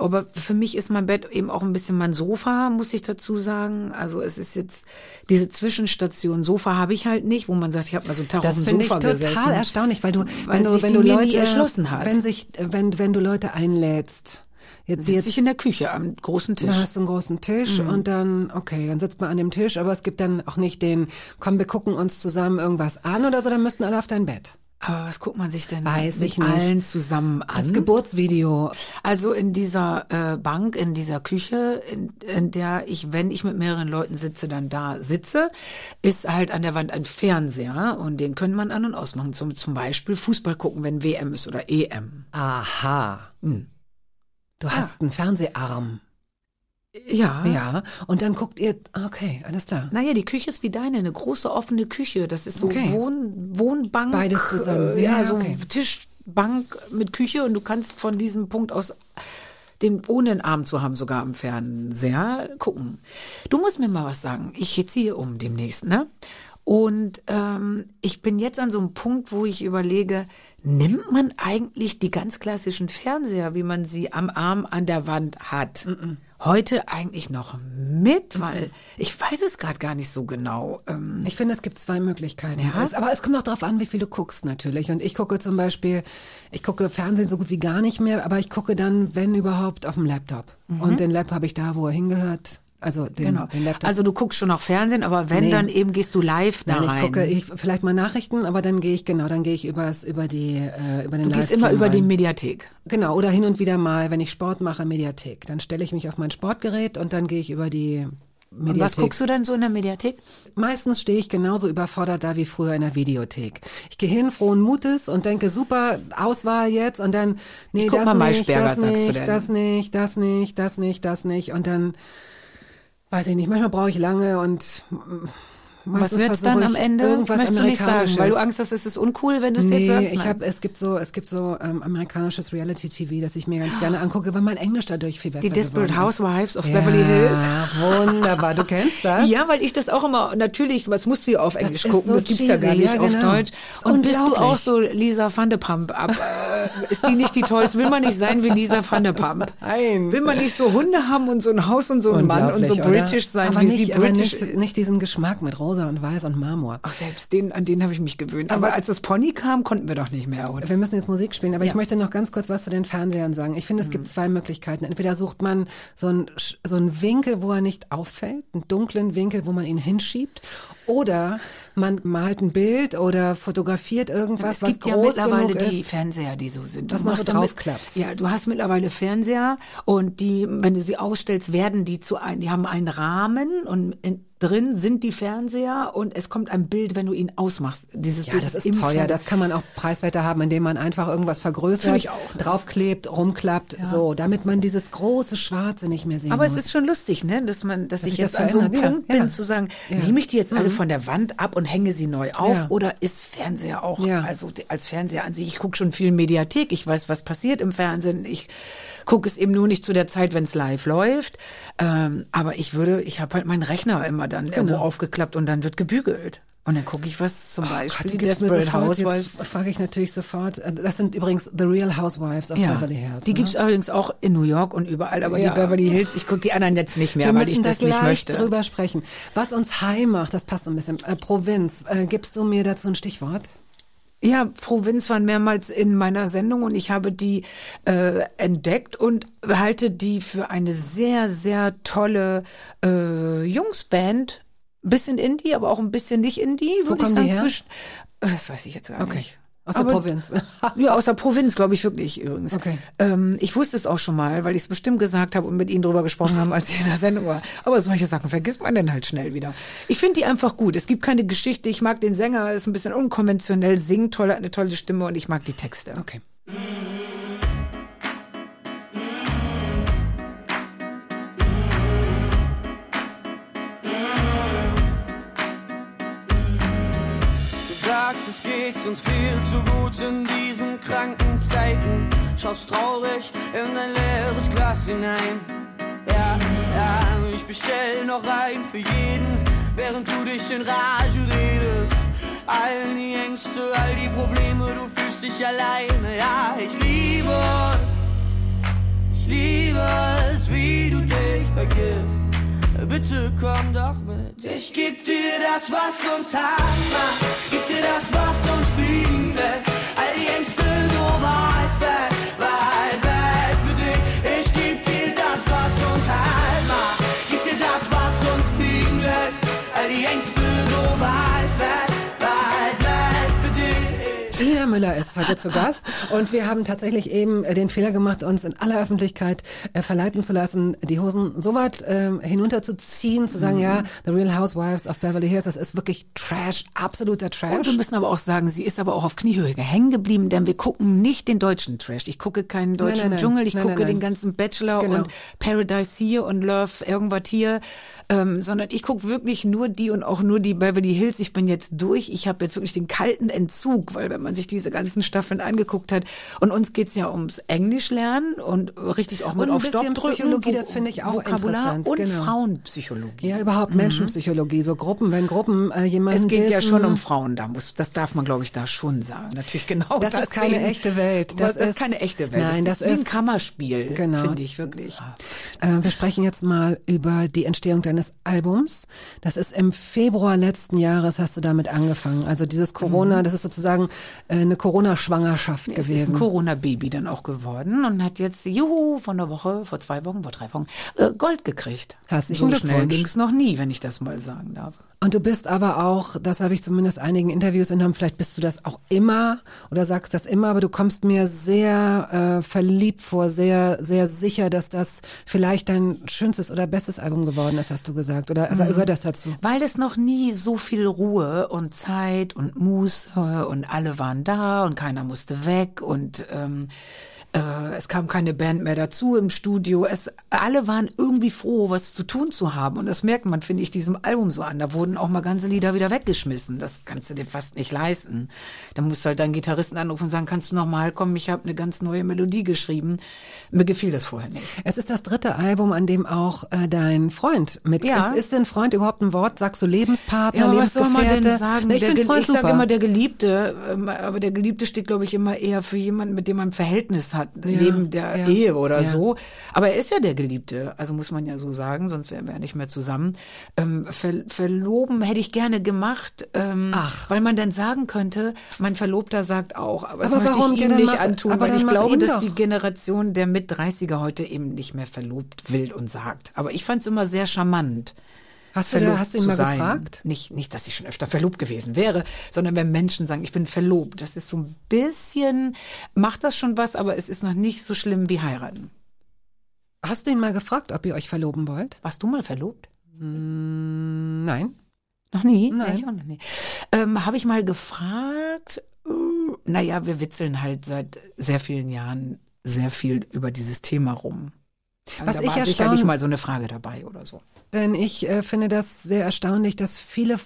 Aber für mich ist mein Bett eben auch ein bisschen mein Sofa, muss ich dazu sagen. Also es ist jetzt diese Zwischenstation. Sofa habe ich halt nicht, wo man sagt, ich habe mal so einen Tag Das auf dem finde ich Sofa total gesessen. erstaunlich, weil du, Weil wenn du, wenn du Leute erschlossen hat. wenn sich, wenn, wenn du Leute einlädst, jetzt, Sitze jetzt ich in der Küche am großen Tisch. Da hast du einen großen Tisch Mhm. und dann, okay, dann sitzt man an dem Tisch, aber es gibt dann auch nicht den, komm, wir gucken uns zusammen irgendwas an oder so, dann müssten alle auf dein Bett. Aber was guckt man sich denn Weiß mit ich nicht. allen zusammen an? Das Geburtsvideo. Also in dieser äh, Bank, in dieser Küche, in, in der ich, wenn ich mit mehreren Leuten sitze, dann da sitze, ist halt an der Wand ein Fernseher und den können man an- und ausmachen. Zum, zum Beispiel Fußball gucken, wenn WM ist oder EM. Aha. Hm. Du hast einen Fernseharm. Ja. Ja. Und dann guckt ihr, okay, alles klar. Naja, die Küche ist wie deine, eine große offene Küche. Das ist so Okay. Wohn, Wohnbank. Beides zusammen. Äh, ja, Ja, so okay. Tisch, Bank mit Küche und du kannst von diesem Punkt aus den ohne einen Arm zu haben, sogar am Fernseher gucken. Du musst mir mal was sagen. Ich ziehe um demnächst, ne? Und ähm, ich bin jetzt an so einem Punkt, wo ich überlege, nimmt man eigentlich die ganz klassischen Fernseher, wie man sie am Arm an der Wand hat, heute eigentlich noch mit? Weil ich weiß es gerade gar nicht so genau. Ähm, Ich finde, es gibt zwei Möglichkeiten. Ja? Es, aber es kommt auch darauf an, wie viel du guckst natürlich. Und ich gucke zum Beispiel, ich gucke Fernsehen so gut wie gar nicht mehr, aber ich gucke dann, wenn überhaupt, auf dem Laptop. Und den Laptop habe ich da, wo er hingehört. Also den, genau. den Laptop. Also du guckst schon auch Fernsehen, aber wenn Nee. dann eben gehst du live da Nein, ich rein. gucke ich, vielleicht mal Nachrichten, aber dann gehe ich genau, dann gehe ich übers, über die äh, über den du gehst immer über die. Mediathek. Genau, oder hin und wieder mal, wenn ich Sport mache, Mediathek. Dann stelle ich mich auf mein Sportgerät und dann gehe ich über die Mediathek. Und was guckst du dann so in der Mediathek? Meistens stehe ich genauso überfordert da wie früher in der Videothek. Ich gehe hin, frohen Mutes und denke, super, Auswahl jetzt und dann, nee, Ich guck das mal nicht, Maischberger, das sagst du nicht, denn. das nicht, das nicht, das nicht, das nicht und dann, weiß ich nicht, manchmal brauche ich lange und Was wird's versuche dann am Ende? Irgendwas Möchtest du nicht sagen, Amerikanisches. weil du Angst hast, es ist uncool, wenn du es Nee, jetzt sagst? ich habe es gibt so es gibt so ähm, amerikanisches Reality TV, das ich mir ganz gerne angucke, weil mein Englisch dadurch viel besser die Desperate. Housewives of ja, Beverly Hills. Wunderbar, du kennst das? Ja, weil ich das auch immer, natürlich, das musst du ja auf Englisch ist gucken, so das gibt's ja gar cheesy, nicht ja, auf genau. Deutsch. Ist Und bist du auch so Lisa van de Pump ab? Äh, ist die nicht die tollste? Will man nicht sein wie Lisa van de Pump? Nein. Will man nicht so Hunde haben und so ein Haus und so einen Mann und so british oder? sein, aber wie nicht, sie aber british nicht, nicht diesen Geschmack mit Rosa und Weiß und Marmor. Ach, selbst den, an den habe ich mich gewöhnt. Aber, als das Pony kam, konnten wir doch nicht mehr, oder? Wir müssen jetzt Musik spielen, aber ich möchte noch ganz kurz was zu den Fernsehern sagen. Ich finde, es gibt zwei Möglichkeiten. Entweder sucht man so einen, so einen Winkel, wo er nicht auffällt, einen dunklen Winkel, wo man ihn hinschiebt, oder man malt ein Bild oder fotografiert irgendwas, was gibt ja groß mittlerweile genug die ist. Fernseher, die so sind. Was man machst so draufklappt. Ja, du hast mittlerweile Fernseher und die, wenn du sie ausstellst, werden die zu ein, die haben einen Rahmen und in, drin sind die Fernseher und es kommt ein Bild, wenn du ihn ausmachst. Dieses Ja, Bild das ist im teuer. Fernseher. Das kann man auch preiswerter haben, indem man einfach irgendwas vergrößert, ich ja. draufklebt, rumklappt, so, damit man dieses große Schwarze nicht mehr sehen Aber muss. es ist schon lustig, ne, dass man, dass, ich sich jetzt das an so einem ja, Punkt ja. bin, zu sagen, Ja. Mhm. nehme ich die jetzt alle von der Wand ab und hänge sie neu auf Ja. oder ist Fernseher auch, Ja. also als Fernseher an sich, ich gucke schon viel Mediathek, ich weiß, was passiert im Fernsehen, ich gucke es eben nur nicht zu der Zeit, wenn es live läuft, ähm, aber ich würde, ich habe halt meinen Rechner immer dann irgendwo aufgeklappt und dann wird gebügelt. Und dann gucke ich was, zum Beispiel Gott, mir Desperate Housewives. frage ich natürlich sofort, äh, das sind übrigens The Real Housewives of Ja, Beverly Hills. die ne? gibt's allerdings auch in New York und überall, aber Ja. die Beverly Hills, ich gucke die anderen jetzt nicht mehr, Wir weil ich das da nicht möchte. drüber sprechen. Was uns high macht, das passt so ein bisschen. Äh, Provinz, äh, gibst du mir dazu ein Stichwort? Ja, Provinz waren mehrmals in meiner Sendung und ich habe die äh, entdeckt und halte die für eine sehr, sehr tolle äh, Jungsband. Bisschen Indie, aber auch ein bisschen nicht Indie, Wo würde ich sagen. Zwischen, das weiß ich jetzt gar Okay. nicht. Aus der Aber- Provinz. Ja, aus der Provinz, glaube ich wirklich übrigens. Okay. Ähm, ich wusste es auch schon mal, weil ich es bestimmt gesagt habe und mit Ihnen drüber gesprochen haben, als ich in der Sendung war. Aber solche Sachen vergisst man dann halt schnell wieder. Ich finde die einfach gut. Es gibt keine Geschichte. Ich mag den Sänger, ist ein bisschen unkonventionell, singt toll, hat eine tolle Stimme und ich mag die Texte. Okay. Sagst, es geht uns viel zu gut in diesen kranken Zeiten. Schaust traurig in dein leeres Glas hinein. Ja, ja, ich bestell noch ein für jeden, während du dich in Rage redest. All die Ängste, all die Probleme, du fühlst dich alleine. Ja, ich liebe, ich liebe wie du dich vergisst. Bitte komm doch mit. Ich geb dir das, was uns hart macht. Gib dir das, was uns fliegen lässt. All die Ängste so weit weg, Müller ist heute zu Gast und wir haben tatsächlich eben äh, den Fehler gemacht, uns in aller Öffentlichkeit äh, verleiten zu lassen, die Hosen so weit ähm, hinunterzuziehen, zu sagen, ja, The Real Housewives of Beverly Hills, das ist wirklich Trash, absoluter Trash. Und wir müssen aber auch sagen, sie ist aber auch auf Kniehöhe hängen geblieben, denn wir gucken nicht den deutschen Trash. Ich gucke keinen deutschen nein, nein. Dschungel, ich Nein, gucke nein, nein. den ganzen Bachelor Genau. und Paradise hier und Love irgendwas hier, ähm, sondern ich gucke wirklich nur die und auch nur die Beverly Hills. Ich bin jetzt durch. Ich habe jetzt wirklich den kalten Entzug, weil wenn man sich diese ganzen Staffeln angeguckt hat und uns geht's ja ums Englisch lernen und richtig auch mit Und auf Stopp. Psychologie, das finde ich auch Vokabular interessant, und genau. Frauenpsychologie. ja, überhaupt Menschenpsychologie, so Gruppen, wenn Gruppen äh, jemanden Es geht ja dissen- schon um Frauen, da muss, das darf man, glaube ich, da schon sagen. Natürlich genau. Das ist keine deswegen- echte Welt. Das, Das ist, ist- keine echte Welt. Nein, das, das ist wie ein ist- Kammerspiel, Genau. finde ich wirklich. Äh, wir sprechen jetzt mal über die Entstehung deines Albums. Das ist im Februar letzten Jahres hast du damit angefangen. Also dieses Corona, das ist sozusagen äh, eine Corona-Schwangerschaft Es ist gewesen. ein Corona-Baby dann auch geworden und hat jetzt, juhu, vor einer Woche, vor zwei Wochen, vor drei Wochen, äh, Gold gekriegt. Herzlichen so schnell Glückwunsch. ging es noch nie, wenn ich das mal sagen darf. Und du bist aber auch, das habe ich zumindest einigen Interviews entnommen, vielleicht bist du das auch immer oder sagst das immer, aber du kommst mir sehr äh, verliebt vor, sehr, sehr sicher, dass das vielleicht dein schönstes oder bestes Album geworden ist, hast du gesagt. Oder also, gehört das dazu? Weil es noch nie so viel Ruhe und Zeit und Muße und alle waren da und keiner musste weg und ähm, äh, es kam keine Band mehr dazu im Studio. Es, alle waren irgendwie froh, was zu tun zu haben. Und das merkt man, finde ich, diesem Album so an. Da wurden auch mal ganze Lieder wieder weggeschmissen. Das kannst du dir fast nicht leisten. Da musst du halt deinen Gitarristen anrufen und sagen, kannst du noch mal kommen, ich habe eine ganz neue Melodie geschrieben. Mir gefiel das vorher nicht. Es ist das dritte Album, an dem auch äh, dein Freund mit Ja. ist. Ist denn Freund überhaupt ein Wort? Sagst du Lebenspartner, Ja, was soll man denn sagen? Na, ich finde Freund ich super. sage immer der Geliebte, ähm, aber der Geliebte steht, glaube ich, immer eher für jemanden, mit dem man ein Verhältnis hat, neben der ja, Ehe oder ja. so. Aber er ist ja der Geliebte, also muss man ja so sagen, sonst wären wir ja nicht mehr zusammen. Ähm, ver verloben hätte ich gerne gemacht, ähm, Ach. weil man dann sagen könnte, mein Verlobter sagt auch, aber, das Aber möchte warum? ich Ja, ihm nicht mach- antun, aber weil ich glaube, dass die Generation der mit 30er heute eben nicht mehr verlobt will und sagt. Aber ich fand es immer sehr charmant. Hast du, verlobt hast du ihn mal sein. gefragt? Nicht, nicht, dass ich schon öfter verlobt gewesen wäre, sondern wenn Menschen sagen, ich bin verlobt, das ist so ein bisschen, macht das schon was, aber es ist noch nicht so schlimm wie heiraten. Hast du ihn mal gefragt, ob ihr euch verloben wollt? Warst du mal verlobt? Nein. Noch nie? Nein. Ich auch noch nie. Ähm, Habe ich mal gefragt, äh, naja, wir witzeln halt seit sehr vielen Jahren sehr viel über dieses Thema rum. Also Was da ich war sicherlich mal so eine Frage dabei oder so. Denn ich äh, finde das sehr erstaunlich, dass viele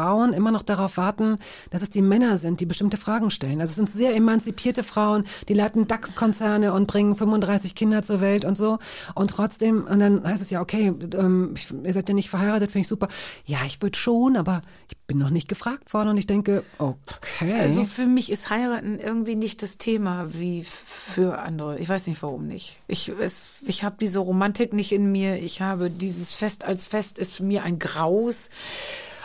Frauen immer noch darauf warten, dass es die Männer sind, die bestimmte Fragen stellen. Also es sind sehr emanzipierte Frauen, die leiten DAX-Konzerne und bringen 35 Kinder zur Welt und so. Und trotzdem, und dann heißt es ja, okay, ähm, ich, ihr seid ja nicht verheiratet, finde ich super. Ja, ich würde schon, aber ich bin noch nicht gefragt worden und ich denke, okay. Also für mich ist heiraten irgendwie nicht das Thema wie für andere. Ich weiß nicht warum nicht. Ich ich habe diese Romantik nicht in mir. Ich habe dieses Fest als Fest ist für mir ein Graus.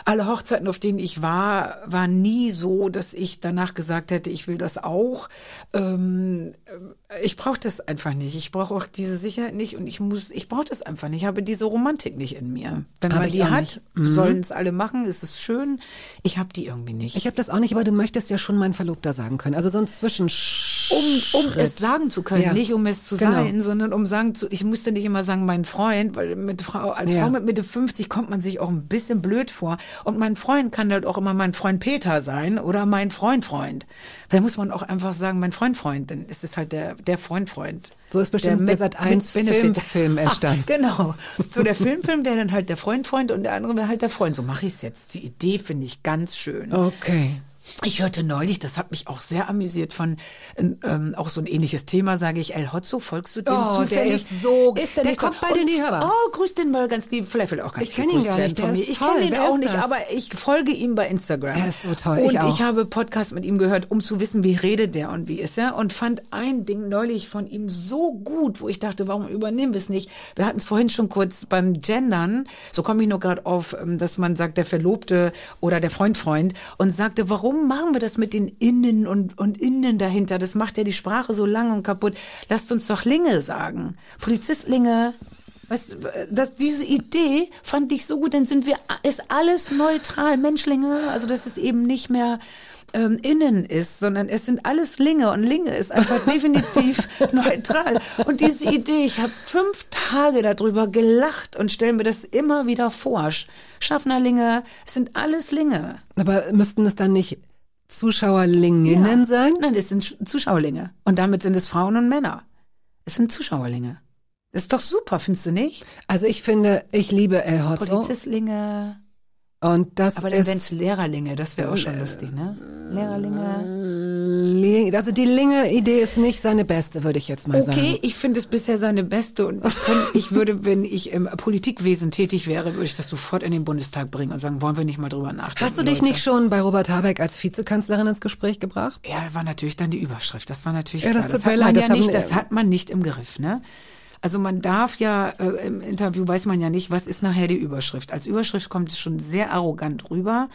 Alle Hochzeiten, auf denen ich war, waren nie so, dass ich danach gesagt hätte, ich will das auch. Ähm, ich brauche das einfach nicht. Ich brauche auch diese Sicherheit nicht und ich muss, ich brauche das einfach nicht. Ich habe diese Romantik nicht in mir. Wenn Hab man die hat. Mhm. sollen es alle machen. Es ist schön. Ich habe die irgendwie nicht. ich habe das auch nicht, aber du möchtest ja schon mein Verlobter sagen können. Also so ein Zwischenschritt. um, um es sagen zu können, Ja. nicht um es zu Genau. sein, sondern um sagen zu, ich musste nicht immer sagen, mein Freund, weil mit Frau, als Ja. Frau mit Mitte 50 kommt man sich auch ein bisschen blöd vor. Und mein Freund kann halt auch immer mein Freund Peter sein oder mein Freund Freund. Da muss man auch einfach sagen, mein Freund Freund, dann ist es halt der, der Freund Freund. So ist bestimmt der 1 mit Benefit. Filmfilm entstanden. Ah, genau. So der Filmfilm wäre dann halt der Freund Freund und der andere wäre halt der Freund. So mache ich es jetzt. Die Idee finde ich ganz schön. Okay. Ich hörte neulich, das hat mich auch sehr amüsiert von ähm, auch so ein ähnliches Thema, sage ich, El Hotzo, folgst du dem Oh, zufällig? der ist so- ist der, der kommt bald in die Hörbar. Oh, grüß den mal ganz lieb, vielleicht will er auch gar Ich nicht kenn ihn gar nicht, von der mir. ist Ich kenne ihn Wer auch nicht, das? aber ich folge ihm bei Instagram. Er ist so toll, Und ich auch. habe Podcast mit ihm gehört, um zu wissen, wie redet der und wie ist er und fand ein Ding neulich von ihm so gut, wo ich dachte, warum übernehmen wir es nicht? Wir hatten es vorhin schon kurz beim Gendern, so komme ich nur gerade auf, ähm, dass man sagt, der Verlobte oder der Freund Freund und sagte, warum machen wir das mit den Innen und, und Innen dahinter? Das macht ja die Sprache so lang und kaputt. Lasst uns doch Linge sagen. Polizistlinge. Weißt, das, diese Idee fand ich so gut, dann sind wir, ist alles neutral, Menschlinge, also dass es eben nicht mehr ähm, innen ist, sondern es sind alles Linge und Linge ist einfach definitiv neutral. Und diese Idee, ich habe fünf Tage darüber gelacht und stelle mir das immer wieder vor. Sch- Schaffnerlinge, es sind alles Linge. Aber müssten es dann nicht Zuschauerlinginnen sein? Nein, es sind Sch- Zuschauerlinge. Und damit sind es Frauen und Männer. Es sind Zuschauerlinge. Das ist doch super, findest du nicht? Also ich finde, ich liebe El Hotzo. Polizistlinge. Und das Aber dann wären es Lehrerlinge, das wäre auch schon lustig, ne? Lehrerlinge. Li- also die Linge-Idee ist nicht seine beste, würde ich jetzt mal sagen. Okay, ich finde es bisher seine beste und ich, würde, wenn ich im Politikwesen tätig wäre, würde ich das sofort in den Bundestag bringen und sagen, wollen wir nicht mal drüber nachdenken. Hast du dich Leute? nicht schon bei Robert Habeck als Vizekanzlerin ins Gespräch gebracht? Ja, war natürlich dann die Überschrift. Das war natürlich Ja, das klar. tut hat man leid, ja das nicht, das hat man nicht im Griff, ne? Also man darf ja, äh, im Interview weiß man ja nicht, was ist nachher die Überschrift. Als Überschrift kommt es schon sehr arrogant rüber.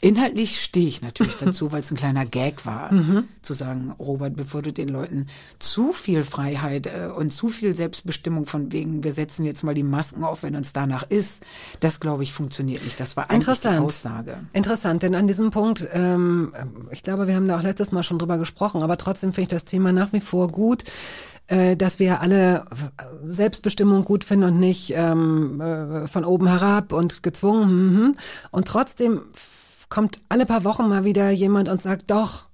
Inhaltlich stehe ich natürlich dazu, weil es ein kleiner Gag war, Mhm. zu sagen, Robert, bevor du den Leuten zu viel Freiheit äh, und zu viel Selbstbestimmung von wegen, wir setzen jetzt mal die Masken auf, wenn uns danach ist, das glaube ich funktioniert nicht. Das war eigentlich die. Aussage. Interessant, denn an diesem Punkt, ähm, ich glaube, wir haben da auch letztes Mal schon drüber gesprochen, aber trotzdem finde ich das Thema nach wie vor gut, äh, dass wir alle Selbstbestimmung gut finden und nicht ähm, äh, von oben herab und gezwungen. mhm. Und trotzdem kommt alle paar Wochen mal wieder jemand und sagt, doch,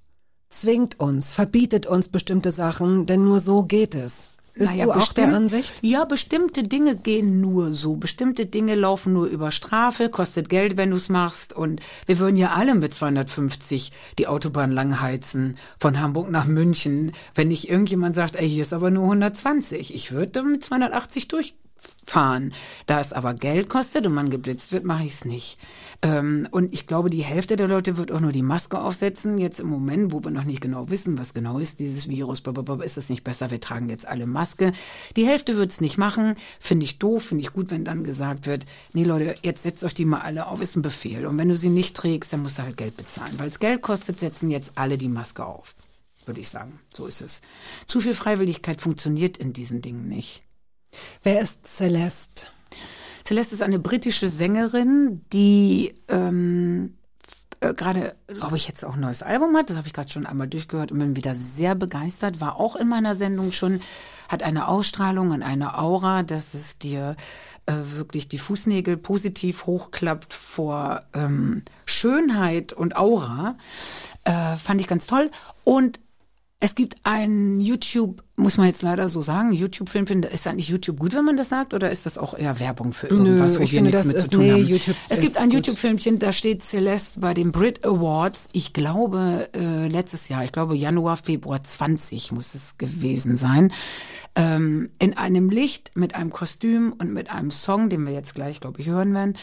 zwingt uns, verbietet uns bestimmte Sachen, denn nur so geht es. Bist Naja, du auch der Ansicht? Ja, bestimmte Dinge gehen nur so. Bestimmte Dinge laufen nur über Strafe, kostet Geld, wenn du es machst. Und wir würden ja alle mit 250 die Autobahn langheizen von Hamburg nach München, wenn nicht irgendjemand sagt, ey, hier ist aber nur 120. Ich würde mit 280 durchfahren. Da es aber Geld kostet und man geblitzt wird, mache ich es nicht. Ähm, und ich glaube, die Hälfte der Leute wird auch nur die Maske aufsetzen. Jetzt im Moment, wo wir noch nicht genau wissen, was genau ist dieses Virus, blablabla, ist es nicht besser, wir tragen jetzt alle Maske. Die Hälfte wird es nicht machen. Finde ich doof, finde ich gut, wenn dann gesagt wird, nee Leute, jetzt setzt euch die mal alle auf, ist ein Befehl. Und wenn du sie nicht trägst, dann musst du halt Geld bezahlen. Weil es Geld kostet, setzen jetzt alle die Maske auf. Würde ich sagen. So ist es. Zu viel Freiwilligkeit funktioniert in diesen Dingen nicht. Wer ist Celeste? Celeste ist eine britische Sängerin, die ähm, äh, gerade, glaube ich, jetzt auch ein neues Album hat. Das habe ich gerade schon einmal durchgehört und bin wieder sehr begeistert. War auch in meiner Sendung schon, hat eine Ausstrahlung und eine Aura, dass es dir äh, wirklich die Fußnägel positiv hochklappt vor ähm, Schönheit und Aura. Äh, fand ich ganz toll. Und es gibt einen YouTube, muss man jetzt leider so sagen, YouTube-Film, ist eigentlich YouTube gut, wenn man das sagt, oder ist das auch eher Werbung für irgendwas, wo ich wir nichts mit zu ist- tun nee, haben? YouTube es gibt ein. YouTube-Filmchen, da steht Celeste bei den Brit Awards, ich glaube äh, letztes Jahr, ich glaube Januar, Februar 20 muss es gewesen sein, ähm, in einem Licht mit einem Kostüm und mit einem Song, den wir jetzt gleich, glaube ich, hören werden,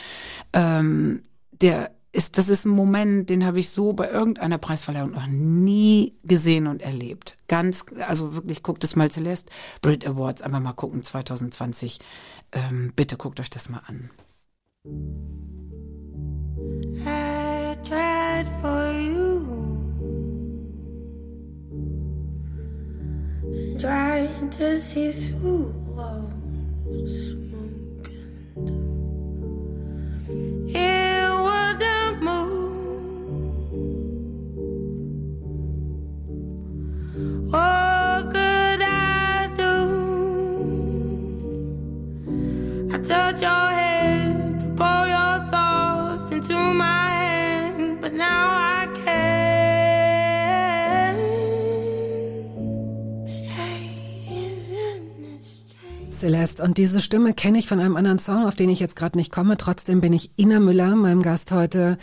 ähm, der ist, das ist ein Moment, den habe ich so bei irgendeiner Preisverleihung noch nie gesehen und erlebt. Ganz, also wirklich, guckt es mal Celeste, Brit Awards, einfach mal gucken, 2020. Ähm, bitte guckt euch das mal an. I tried for you. Trying to see through all smoke. and What could I do? I touch your head to pour your thoughts into my hand, Celeste. Und diese Stimme kenne ich von einem anderen Song, auf den ich jetzt gerade nicht komme. Trotzdem bin ich Ina Müller, meinem Gast heute.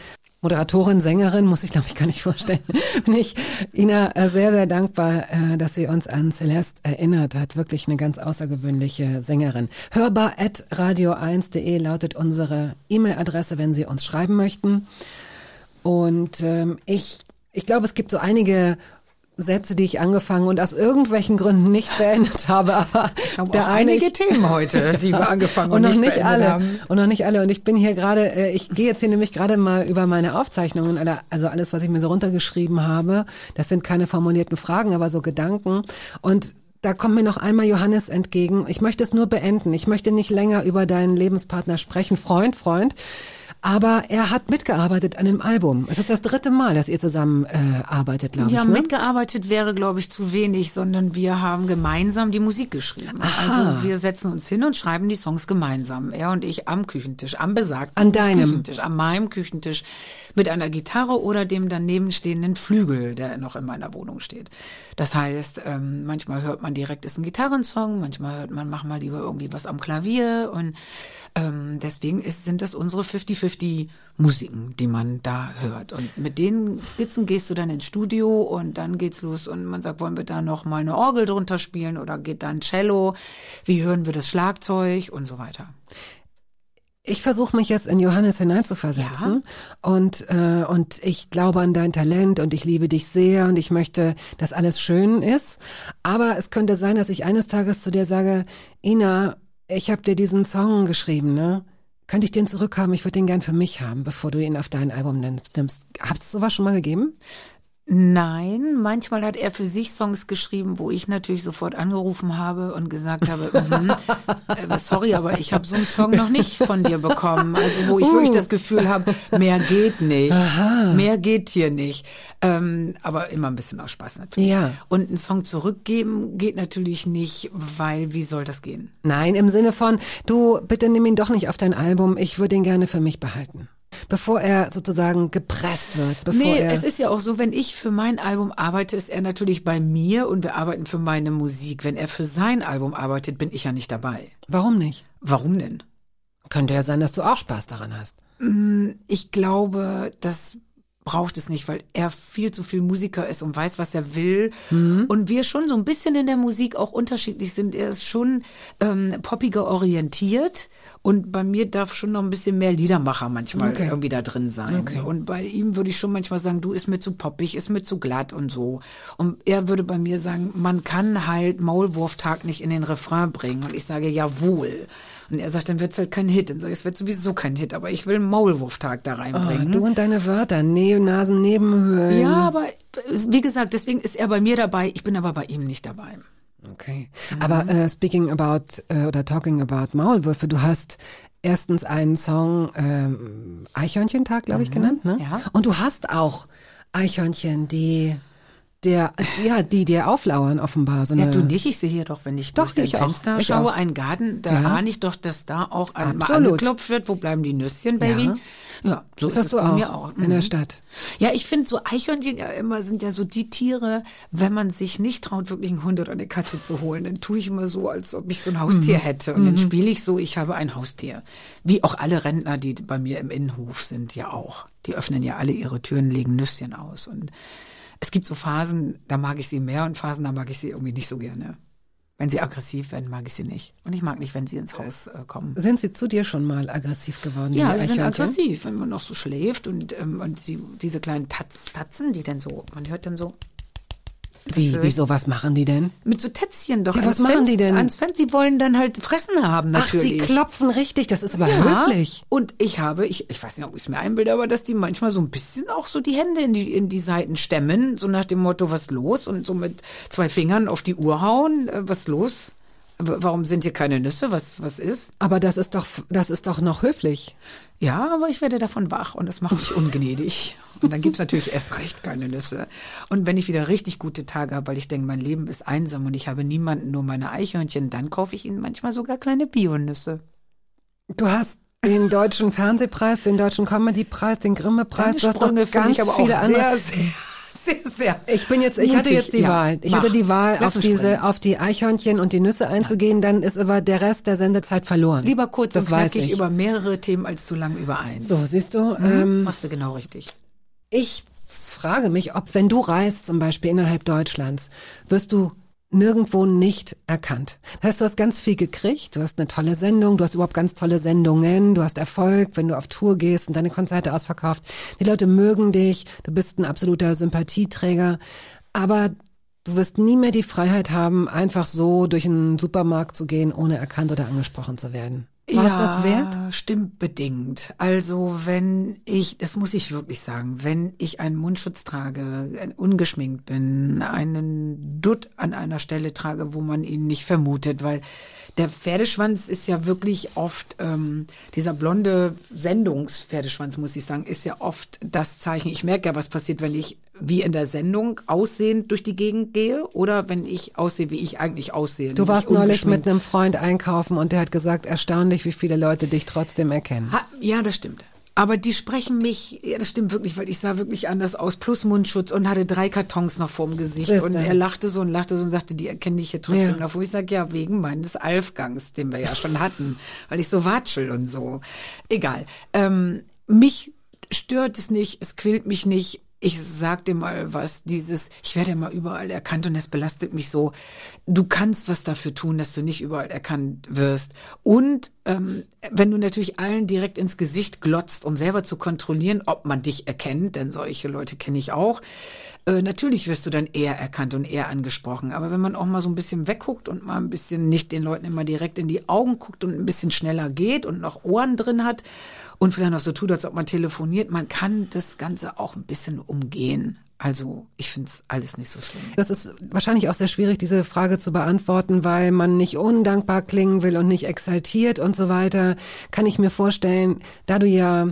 Moderatorin, Sängerin, muss ich glaube ich gar nicht vorstellen, bin ich Ina äh, sehr, sehr dankbar, äh, dass sie uns an Celeste erinnert hat. Wirklich eine ganz außergewöhnliche Sängerin. Hörbar at radio1.de lautet unsere E-Mail-Adresse, wenn Sie uns schreiben möchten. Und ähm, ich, ich glaube, es gibt so einige Sätze, die ich angefangen und aus irgendwelchen Gründen nicht beendet habe, aber der einige ich, Themen heute, die wir angefangen und, und noch nicht, nicht alle haben. und noch nicht alle und ich bin hier gerade, äh, ich gehe jetzt hier nämlich gerade mal über meine Aufzeichnungen, also alles, was ich mir so runtergeschrieben habe. Das sind keine formulierten Fragen, aber so Gedanken und da kommt mir noch einmal Johannes entgegen. Ich möchte es nur beenden. Ich möchte nicht länger über deinen Lebenspartner sprechen, Freund, Freund. Aber er hat mitgearbeitet an dem Album. Es ist das dritte Mal, dass ihr zusammen äh, arbeitet, glaube ja, ich. Ja, ne? mitgearbeitet wäre, glaube ich, zu wenig, sondern wir haben gemeinsam die Musik geschrieben. Aha. Also wir setzen uns hin und schreiben die Songs gemeinsam. Er und ich am Küchentisch, am besagten an deinem. Küchentisch, an meinem Küchentisch mit einer Gitarre oder dem daneben stehenden Flügel, der noch in meiner Wohnung steht. Das heißt, ähm, manchmal hört man direkt ist ein Gitarrensong, manchmal hört man, mach mal lieber irgendwie was am Klavier und ähm, deswegen ist, sind das unsere 50-50 Musiken, die man da hört. Und mit den Skizzen gehst du dann ins Studio und dann geht's los und man sagt, wollen wir da noch mal eine Orgel drunter spielen oder geht da ein Cello? Wie hören wir das Schlagzeug und so weiter? Ich versuche mich jetzt in Johannes hineinzuversetzen ja. und äh, und ich glaube an dein Talent und ich liebe dich sehr und ich möchte, dass alles schön ist. Aber es könnte sein, dass ich eines Tages zu dir sage, Ina, ich habe dir diesen Song geschrieben, ne? Könnte ich den zurückhaben? Ich würde den gern für mich haben, bevor du ihn auf dein Album nimmst. Hat es sowas schon mal gegeben? Nein, manchmal hat er für sich Songs geschrieben, wo ich natürlich sofort angerufen habe und gesagt habe, mm, äh, sorry, aber ich habe so einen Song noch nicht von dir bekommen. Also wo ich uh. wirklich das Gefühl habe, mehr geht nicht, Aha. mehr geht hier nicht. Ähm, aber immer ein bisschen aus Spaß natürlich. Ja. Und einen Song zurückgeben geht natürlich nicht, weil wie soll das gehen? Nein, im Sinne von, du bitte nimm ihn doch nicht auf dein Album, ich würde ihn gerne für mich behalten bevor er sozusagen gepresst wird. Bevor nee, es ist ja auch so, wenn ich für mein Album arbeite, ist er natürlich bei mir und wir arbeiten für meine Musik. Wenn er für sein Album arbeitet, bin ich ja nicht dabei. Warum nicht? Warum denn? Könnte ja sein, dass du auch Spaß daran hast. Mm, ich glaube, das braucht es nicht, weil er viel zu viel Musiker ist und weiß, was er will. Mhm. Und wir schon so ein bisschen in der Musik auch unterschiedlich sind. Er ist schon ähm, poppiger orientiert und bei mir darf schon noch ein bisschen mehr Liedermacher manchmal okay. irgendwie da drin sein. Okay. Und bei ihm würde ich schon manchmal sagen, du ist mir zu poppig, ist mir zu glatt und so. Und er würde bei mir sagen, man kann halt Maulwurftag nicht in den Refrain bringen. Und ich sage, jawohl. Und er sagt, dann wird's halt kein Hit. Dann sage ich, es wird sowieso kein Hit, aber ich will einen Maulwurftag da reinbringen. Oh, du und deine Wörter, ne Nasen, Nebenhöhlen. Ja, aber wie gesagt, deswegen ist er bei mir dabei, ich bin aber bei ihm nicht dabei. Okay. Mhm. Aber äh, speaking about äh, oder talking about Maulwürfe, du hast erstens einen Song ähm, Eichhörnchentag, glaube ich, mhm. genannt, ne? Ja. Und du hast auch Eichhörnchen, die der, ja, die dir auflauern offenbar. So ja, du nicht. Ich sehe hier doch, wenn ich doch, durch ich Fenster auch. Schaue, einen Garten, da Ja. ahne ich doch, dass da auch ein, mal Absolut. angeklopft wird. Wo bleiben die Nüsschen, Baby? Ja. Ja, so das ist hast du bei auch, mir auch. in der Mhm. Stadt. Ja, ich finde so Eichhörnchen ja immer sind ja so die Tiere, wenn man sich nicht traut, wirklich einen Hund oder eine Katze zu holen, dann tue ich immer so, als ob ich so ein Haustier hätte. Und dann spiele ich so, ich habe ein Haustier. Wie auch alle Rentner, die bei mir im Innenhof sind, ja auch. Die öffnen ja alle ihre Türen, legen Nüsschen aus. Und es gibt so Phasen, da mag ich sie mehr und Phasen, da mag ich sie irgendwie nicht so gerne. Wenn sie aggressiv werden, mag ich sie nicht. Und ich mag nicht, wenn sie ins Haus äh, kommen. Sind sie zu dir schon mal aggressiv geworden? Ja, sie sind aggressiv, wenn man noch so schläft und, ähm, und sie, diese kleinen Tatz, Tatzen, die dann so, man hört dann so. Wie, wieso, was machen die denn? Mit so Tätzchen doch. Ja, was machen die Fenster- denn? Ans Fenster, sie wollen dann halt Fressen haben Ach, sie natürlich. klopfen richtig, das ist aber ja. höflich. Und ich habe, ich, ich weiß nicht, ob ich es mir einbilde, aber dass die manchmal so ein bisschen auch so die Hände in die, in die Seiten stemmen, so nach dem Motto, was los? Und so mit zwei Fingern auf die Uhr hauen, äh, was los? Warum sind hier keine Nüsse? Was, was ist? Aber das ist doch, das ist doch noch höflich. Ja, aber ich werde davon wach und das macht mich ungnädig. Und dann gibt's natürlich erst recht keine Nüsse. Und wenn ich wieder richtig gute Tage habe, weil ich denke, mein Leben ist einsam und ich habe niemanden, nur meine Eichhörnchen, dann kaufe ich ihnen manchmal sogar kleine Bionüsse. Du hast den deutschen Fernsehpreis, den deutschen Comedy-Preis, den Grimme-Preis, du hast finde ganz viele andere. sehr, sehr, sehr, sehr. Ich bin jetzt, ich hatte mutig. jetzt die Ja, Wahl. Ich mach. hatte die Wahl, Lass auf diese, springen. auf die Eichhörnchen und die Nüsse einzugehen, dann ist aber der Rest der Sendezeit verloren. Lieber kurz das und knackig ich. über mehrere Themen als zu lang über eins. so, siehst du, Mhm. ähm, Machst du genau richtig. ich frage mich, ob, wenn du reist, zum Beispiel innerhalb Deutschlands, wirst du nirgendwo nicht erkannt. Das heißt, du hast ganz viel gekriegt, du hast eine tolle Sendung, du hast überhaupt ganz tolle Sendungen, du hast Erfolg, wenn du auf Tour gehst und deine Konzerte ausverkauft. Die Leute mögen dich, du bist ein absoluter Sympathieträger, aber du wirst nie mehr die Freiheit haben, einfach so durch einen Supermarkt zu gehen, ohne erkannt oder angesprochen zu werden. War es das wert? Stimmt bedingt. Also wenn ich, das muss ich wirklich sagen, wenn ich einen Mundschutz trage, äh, ungeschminkt bin, einen Dutt an einer Stelle trage, wo man ihn nicht vermutet, weil der Pferdeschwanz ist ja wirklich oft, ähm, dieser blonde Sendungspferdeschwanz, muss ich sagen, ist ja oft das Zeichen. Ich merke ja, was passiert, wenn ich wie in der Sendung aussehend durch die Gegend gehe oder wenn ich aussehe, wie ich eigentlich aussehe. Du warst neulich mit einem Freund einkaufen und der hat gesagt, erstaunlich, wie viele Leute dich trotzdem erkennen. Ha, ja, das stimmt. Aber die sprechen mich, ja, das stimmt wirklich, weil ich sah wirklich anders aus, plus Mundschutz und hatte drei Kartons noch vorm Gesicht. Siehste. Und er lachte so und lachte so und sagte, die erkenne ich hier trotzdem Ja. noch. Wo ich sage, ja, wegen meines Alfgangs, den wir ja schon hatten, weil ich so watschel und so. Egal. Ähm, mich stört es nicht, es quält mich nicht. Ich sag dir mal was, dieses, ich werde immer überall erkannt und es belastet mich so. Du kannst was dafür tun, dass du nicht überall erkannt wirst. Und ähm, wenn du natürlich allen direkt ins Gesicht glotzt, um selber zu kontrollieren, ob man dich erkennt, denn solche Leute kenne ich auch, äh, natürlich wirst du dann eher erkannt und eher angesprochen. Aber wenn man auch mal so ein bisschen wegguckt und mal ein bisschen nicht den Leuten immer direkt in die Augen guckt und ein bisschen schneller geht und noch Ohren drin hat und vielleicht noch so tut, als ob man telefoniert, man kann das Ganze auch ein bisschen umgehen. Also ich finde es alles nicht so schlimm. Das ist wahrscheinlich auch sehr schwierig, diese Frage zu beantworten, weil man nicht undankbar klingen will und nicht exaltiert und so weiter. Kann ich mir vorstellen, da du ja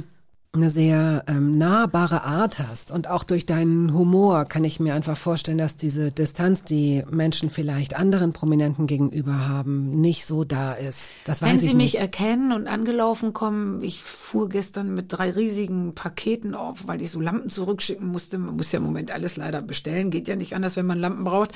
eine sehr ähm, nahbare Art hast und auch durch deinen Humor kann ich mir einfach vorstellen, dass diese Distanz, die Menschen vielleicht anderen Prominenten gegenüber haben, nicht so da ist. Das weiß Wenn Sie nicht. mich erkennen und angelaufen kommen, ich fuhr gestern mit drei riesigen Paketen auf, weil ich so Lampen zurückschicken musste. Man muss ja im Moment alles leider bestellen, geht ja nicht anders, wenn man Lampen braucht.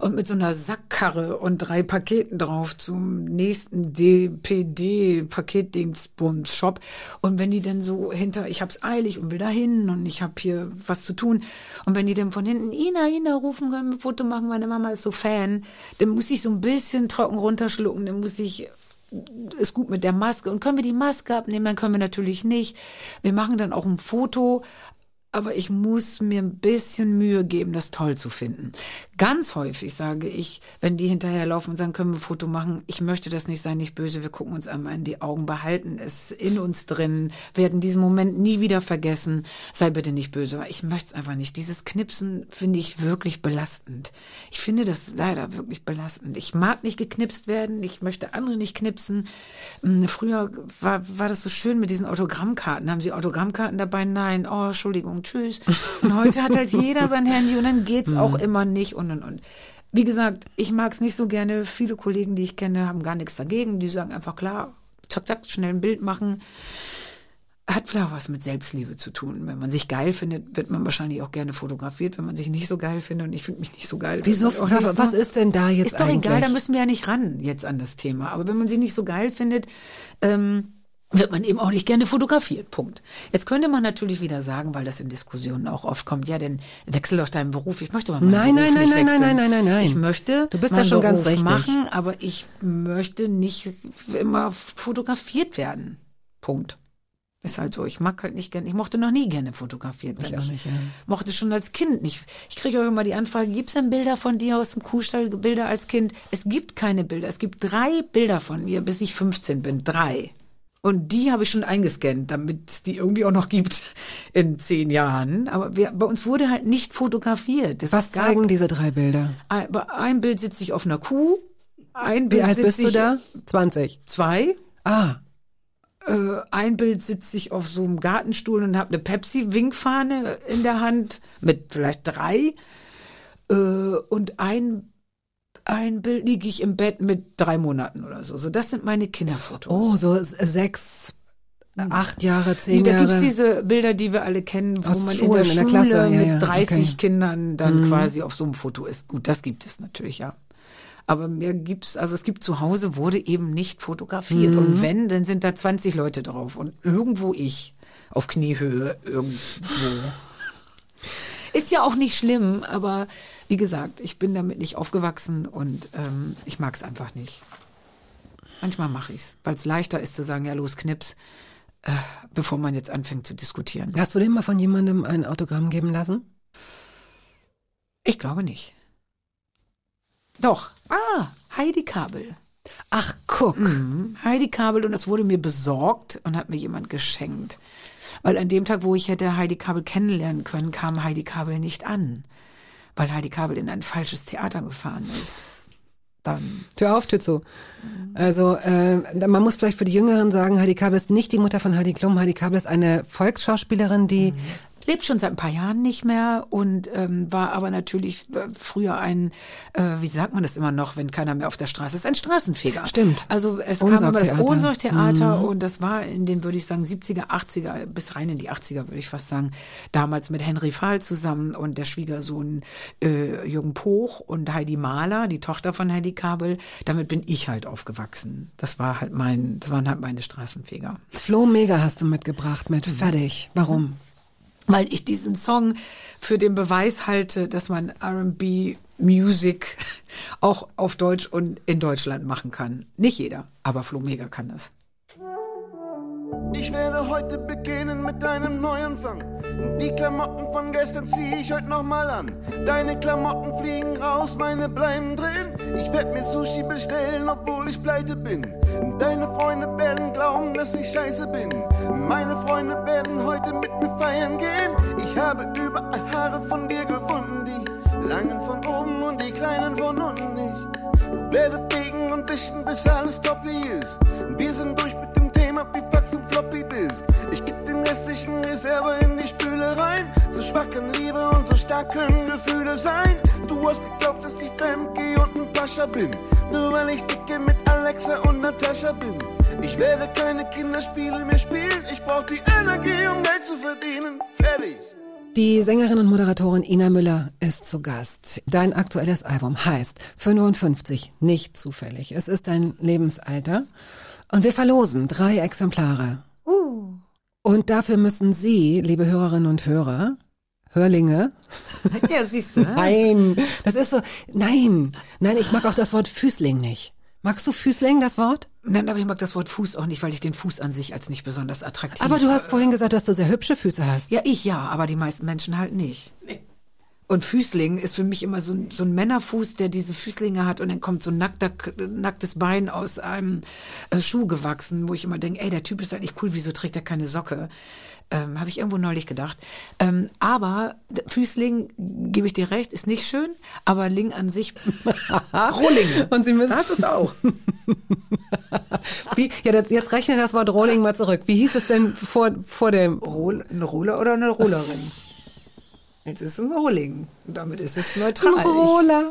Und mit so einer Sackkarre und drei Paketen drauf zum nächsten DPD Paketdingsbums-Shop. Und wenn die dann so hinter, ich hab's eilig und will dahin und ich hab hier was zu tun. Und wenn die dann von hinten Ina, Ina rufen können, ein Foto machen, meine Mama ist so Fan, dann muss ich so ein bisschen trocken runterschlucken, dann muss ich ist gut mit der Maske. Und können wir die Maske abnehmen? Dann können wir natürlich nicht. Wir machen dann auch ein Foto. Aber ich muss mir ein bisschen Mühe geben, das toll zu finden. Ganz häufig sage ich, wenn die hinterherlaufen und sagen, können wir ein Foto machen, ich möchte das nicht sein, nicht böse, wir gucken uns einmal in die Augen, behalten es in uns drin, werden diesen Moment nie wieder vergessen. Sei bitte nicht böse, weil ich möchte es einfach nicht. Dieses Knipsen finde ich wirklich belastend. Ich finde das leider wirklich belastend. Ich mag nicht geknipst werden, ich möchte andere nicht knipsen. Hm, Früher war, war das so schön mit diesen Autogrammkarten. Haben Sie Autogrammkarten dabei? Nein. Oh, Entschuldigung, tschüss. Und heute hat halt jeder sein Handy und dann geht's auch immer nicht und und und. Wie gesagt, ich mag's nicht so gerne. Viele Kollegen, die ich kenne, haben gar nichts dagegen. Die sagen einfach klar, zack, zack, schnell ein Bild machen. Hat vielleicht auch was mit Selbstliebe zu tun. Wenn man sich geil findet, wird man wahrscheinlich auch gerne fotografiert. Wenn man sich nicht so geil findet und ich finde mich nicht so geil. Wieso? nicht Was ist denn da jetzt Ist doch eigentlich? egal, da müssen wir ja nicht ran jetzt an das Thema. Aber wenn man sie nicht so geil findet, ähm, wird man eben auch nicht gerne fotografiert. Punkt. Jetzt könnte man natürlich wieder sagen, weil das in Diskussionen auch oft kommt, ja, dann wechsel doch deinen Beruf. Ich möchte aber meinen Nein, Beruf nein, nein, nicht nein, nein, wechseln. nein, nein, nein. Ich möchte Du bist da meinen schon ganz Beruf richtig. machen, aber ich möchte nicht immer fotografiert werden. Punkt. Ist halt so. Ich mag halt nicht gerne, ich mochte noch nie gerne fotografiert werden. Ich auch nicht, ja. Mochte schon als Kind nicht. Ich kriege auch immer die Anfrage, gibt's denn Bilder von dir aus dem Kuhstall, Bilder als Kind? Es gibt keine Bilder. Es gibt drei Bilder von mir, bis ich 15 bin. Drei. Und die habe ich schon eingescannt, damit es die irgendwie auch noch gibt in zehn Jahren. Aber wir, bei uns wurde halt nicht fotografiert. Es Was gab- zeigen diese drei Bilder? Ein, bei ein Bild sitze ich auf einer Kuh, ein Wie Bild alt bist du da? 20. zwei, Ah, äh, ein Bild sitze ich auf so einem Gartenstuhl und habe eine Pepsi-Winkfahne in der Hand mit vielleicht drei. Äh, und ein, ein Bild liege ich im Bett mit drei Monaten oder so. So, das sind meine Kinderfotos. oh, so sechs, acht Jahre, Nee, zehn da Jahre. gibt's diese Bilder, die wir alle kennen, wo Aus man Schulen, in in der der Schule Klasse, ja, mit ja, 30 okay. Kindern dann quasi auf so einem Foto ist. Gut, das gibt es natürlich, ja. Aber mir gibt's, also es gibt zu Hause wurde eben nicht fotografiert. Und wenn, dann sind da 20 Leute drauf und irgendwo ich auf Kniehöhe irgendwo. Ist ja auch nicht schlimm, aber wie gesagt, ich bin damit nicht aufgewachsen und ähm, ich mag es einfach nicht. Manchmal mache ich's, weil es leichter ist zu sagen, ja los, Knips, äh, bevor man jetzt anfängt zu diskutieren. Hast du dir mal von jemandem ein Autogramm geben lassen? Ich glaube nicht. Doch. Ah, Heidi Kabel. Ach, guck. Mhm. Heidi Kabel und das wurde mir besorgt und hat mir jemand geschenkt. Weil an dem Tag, wo ich hätte Heidi Kabel kennenlernen können, kam Heidi Kabel nicht an. Weil Heidi Kabel in ein falsches Theater gefahren ist. Dann. Tür auf, Tür zu. Also äh, man muss vielleicht für die Jüngeren sagen, Heidi Kabel ist nicht die Mutter von Heidi Klum. Heidi Kabel ist eine Volksschauspielerin, die lebt schon seit ein paar Jahren nicht mehr und ähm, war aber natürlich äh, früher ein, äh, wie sagt man das immer noch, wenn keiner mehr auf der Straße ist, ein Straßenfeger. Stimmt. Also es kam immer das Ohnsorgtheater. Ohnsorgtheater und das war in den, würde ich sagen, 70er, 80er, bis rein in die 80er, würde ich fast sagen, damals mit Henry Fahl zusammen und der Schwiegersohn äh, Jürgen Poch und Heidi Mahler, die Tochter von Heidi Kabel. Damit bin ich halt aufgewachsen. Das war halt mein, das waren halt meine Straßenfeger. Flo Mega hast du mitgebracht mit Fertig. Warum? Weil ich diesen Song für den Beweis halte, dass man R&B Music auch auf Deutsch und in Deutschland machen kann. Nicht jeder, aber Flo Mega kann das. Ich werde heute beginnen mit einem Neuanfang. Die Klamotten von gestern zieh ich heute nochmal an. Deine Klamotten fliegen raus, meine bleiben drin. Ich werd mir Sushi bestellen, obwohl ich pleite bin. Deine Freunde werden glauben, dass ich scheiße bin. Meine Freunde werden heute mit mir feiern gehen. Ich habe überall Haare von dir gefunden, die langen von oben und die kleinen von unten. Ich werde fegen und wischen, bis alles top wie ist. Wir sind durch mit dem Thema wie Floppy Disk. Ich geb den restlichen Reserve in die Spüle rein. So schwach kann Liebe und so stark können Gefühle sein. Du hast geglaubt, dass ich Femke und ein Pascha bin. Nur weil ich dicke mit Alexa und Natascha bin. Ich werde keine Kinderspiele mehr spielen. Ich brauch die Energie, um Geld zu verdienen. Fertig. Die Sängerin und Moderatorin Ina Müller ist zu Gast. Dein aktuelles Album heißt 55, nicht zufällig. Es ist dein Lebensalter. Und wir verlosen drei Exemplare. Und dafür müssen Sie, liebe Hörerinnen und Hörer, Hörlinge, Ja, siehst du. nein, das ist so, nein, nein, ich mag auch das Wort Füßling nicht. Magst du Füßling, das Wort? Nein, aber ich mag das Wort Fuß auch nicht, weil ich den Fuß an sich als nicht besonders attraktiv. Aber du hast vorhin gesagt, dass du sehr hübsche Füße hast. Ja, ich ja, aber die meisten Menschen halt nicht. Und Füßling ist für mich immer so ein, so ein Männerfuß, der diese Füßlinge hat und dann kommt so ein nackter, nacktes Bein aus einem äh, Schuh gewachsen, wo ich immer denke, ey, der Typ ist eigentlich cool, wieso trägt er keine Socke? Ähm, Habe ich irgendwo neulich gedacht. Ähm, aber Füßling, gebe ich dir recht, ist nicht schön, aber Ling an sich, Rohlinge. Und Sie müssen- Das ist auch. Wie, ja, das, jetzt rechne das Wort Rolling mal zurück. Wie hieß es denn vor, vor dem Roll, ein Roller oder eine Rollerin? Jetzt ist es ein Rolling. Und damit ist es neutral. Ein.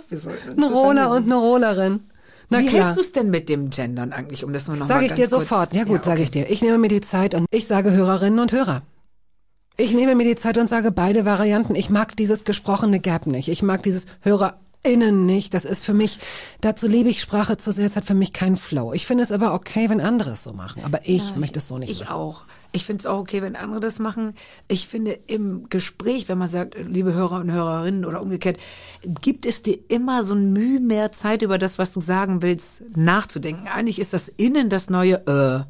Ich, uns Ein Roller und eine Rollerin. Na Wie klar. hältst du es denn mit dem Gendern eigentlich, um das nur noch Sag mal ich ganz dir sofort. Ja gut, Ja, sage okay. ich dir. Ich nehme mir die Zeit und ich sage Hörerinnen und Hörer. Ich nehme mir die Zeit und sage beide Varianten. Ich mag dieses gesprochene Gap nicht. Ich mag dieses HörerInnen nicht. Das ist für mich, dazu liebe ich Sprache zu sehr. Es hat für mich keinen Flow. Ich finde es aber okay, wenn andere es so machen. Aber ich möchte es so nicht Ich machen. auch. Ich finde es auch okay, wenn andere das machen. Ich finde im Gespräch, wenn man sagt, liebe Hörer und Hörerinnen oder umgekehrt, gibt es dir immer so ein Mühe mehr Zeit über das, was du sagen willst, nachzudenken. Eigentlich ist das Innen das neue äh.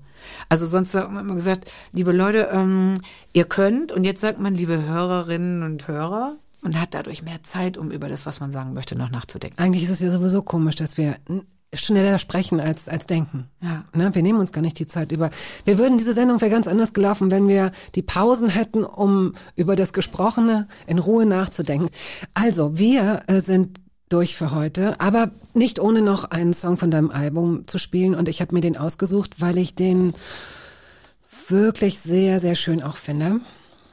Also sonst hat man immer gesagt, liebe Leute, ähm, ihr könnt und jetzt sagt man, liebe Hörerinnen und Hörer und hat dadurch mehr Zeit, um über das, was man sagen möchte, noch nachzudenken. Eigentlich ist es ja sowieso komisch, dass wir schneller sprechen als, als denken. Ja. Ne, wir nehmen uns gar nicht die Zeit über. Wir würden, diese Sendung wäre ganz anders gelaufen, wenn wir die Pausen hätten, um über das Gesprochene in Ruhe nachzudenken. Also, wir äh, sind durch für heute, aber nicht ohne noch einen Song von deinem Album zu spielen. Und ich habe mir den ausgesucht, weil ich den wirklich sehr, sehr schön auch finde.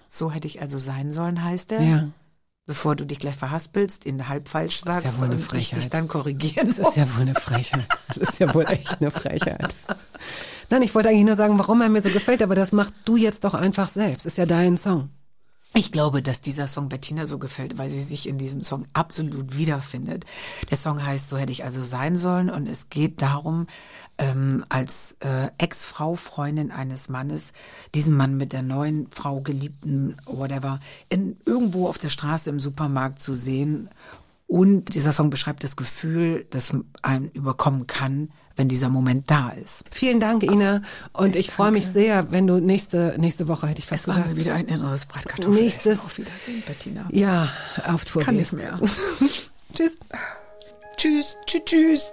So hätte ich also sein sollen, heißt er. Ja. Bevor du dich gleich verhaspelst, in halb falsch Das ist sagst ja wohl eine und ich dich dann korrigieren Das ist ja wohl eine Frechheit. Das ist ja wohl echt eine Frechheit. Nein, ich wollte eigentlich nur sagen, warum er mir so gefällt, aber das machst du jetzt doch einfach selbst. Ist ja dein Song. Ich glaube, dass dieser Song Bettina so gefällt, weil sie sich in diesem Song absolut wiederfindet. Der Song heißt So hätte ich also sein sollen und es geht darum, ähm, als äh, Ex-Frau, Freundin eines Mannes, diesen Mann mit der neuen Frau, Geliebten, whatever, in, irgendwo auf der Straße im Supermarkt zu sehen. Und dieser Song beschreibt das Gefühl, das einen überkommen kann, wenn dieser Moment da ist. Vielen Dank, Ina. Und ich, freue mich sehr, wenn du nächste, nächste Woche, hätte ich fast Es war gesagt. mir wieder ein inneres Bratkartoffel. Nächstes- Auf Wiedersehen, Bettina. Ja, auf Tour Kann nicht mehr. Tschüss. Tschüss, tschüss, tschüss.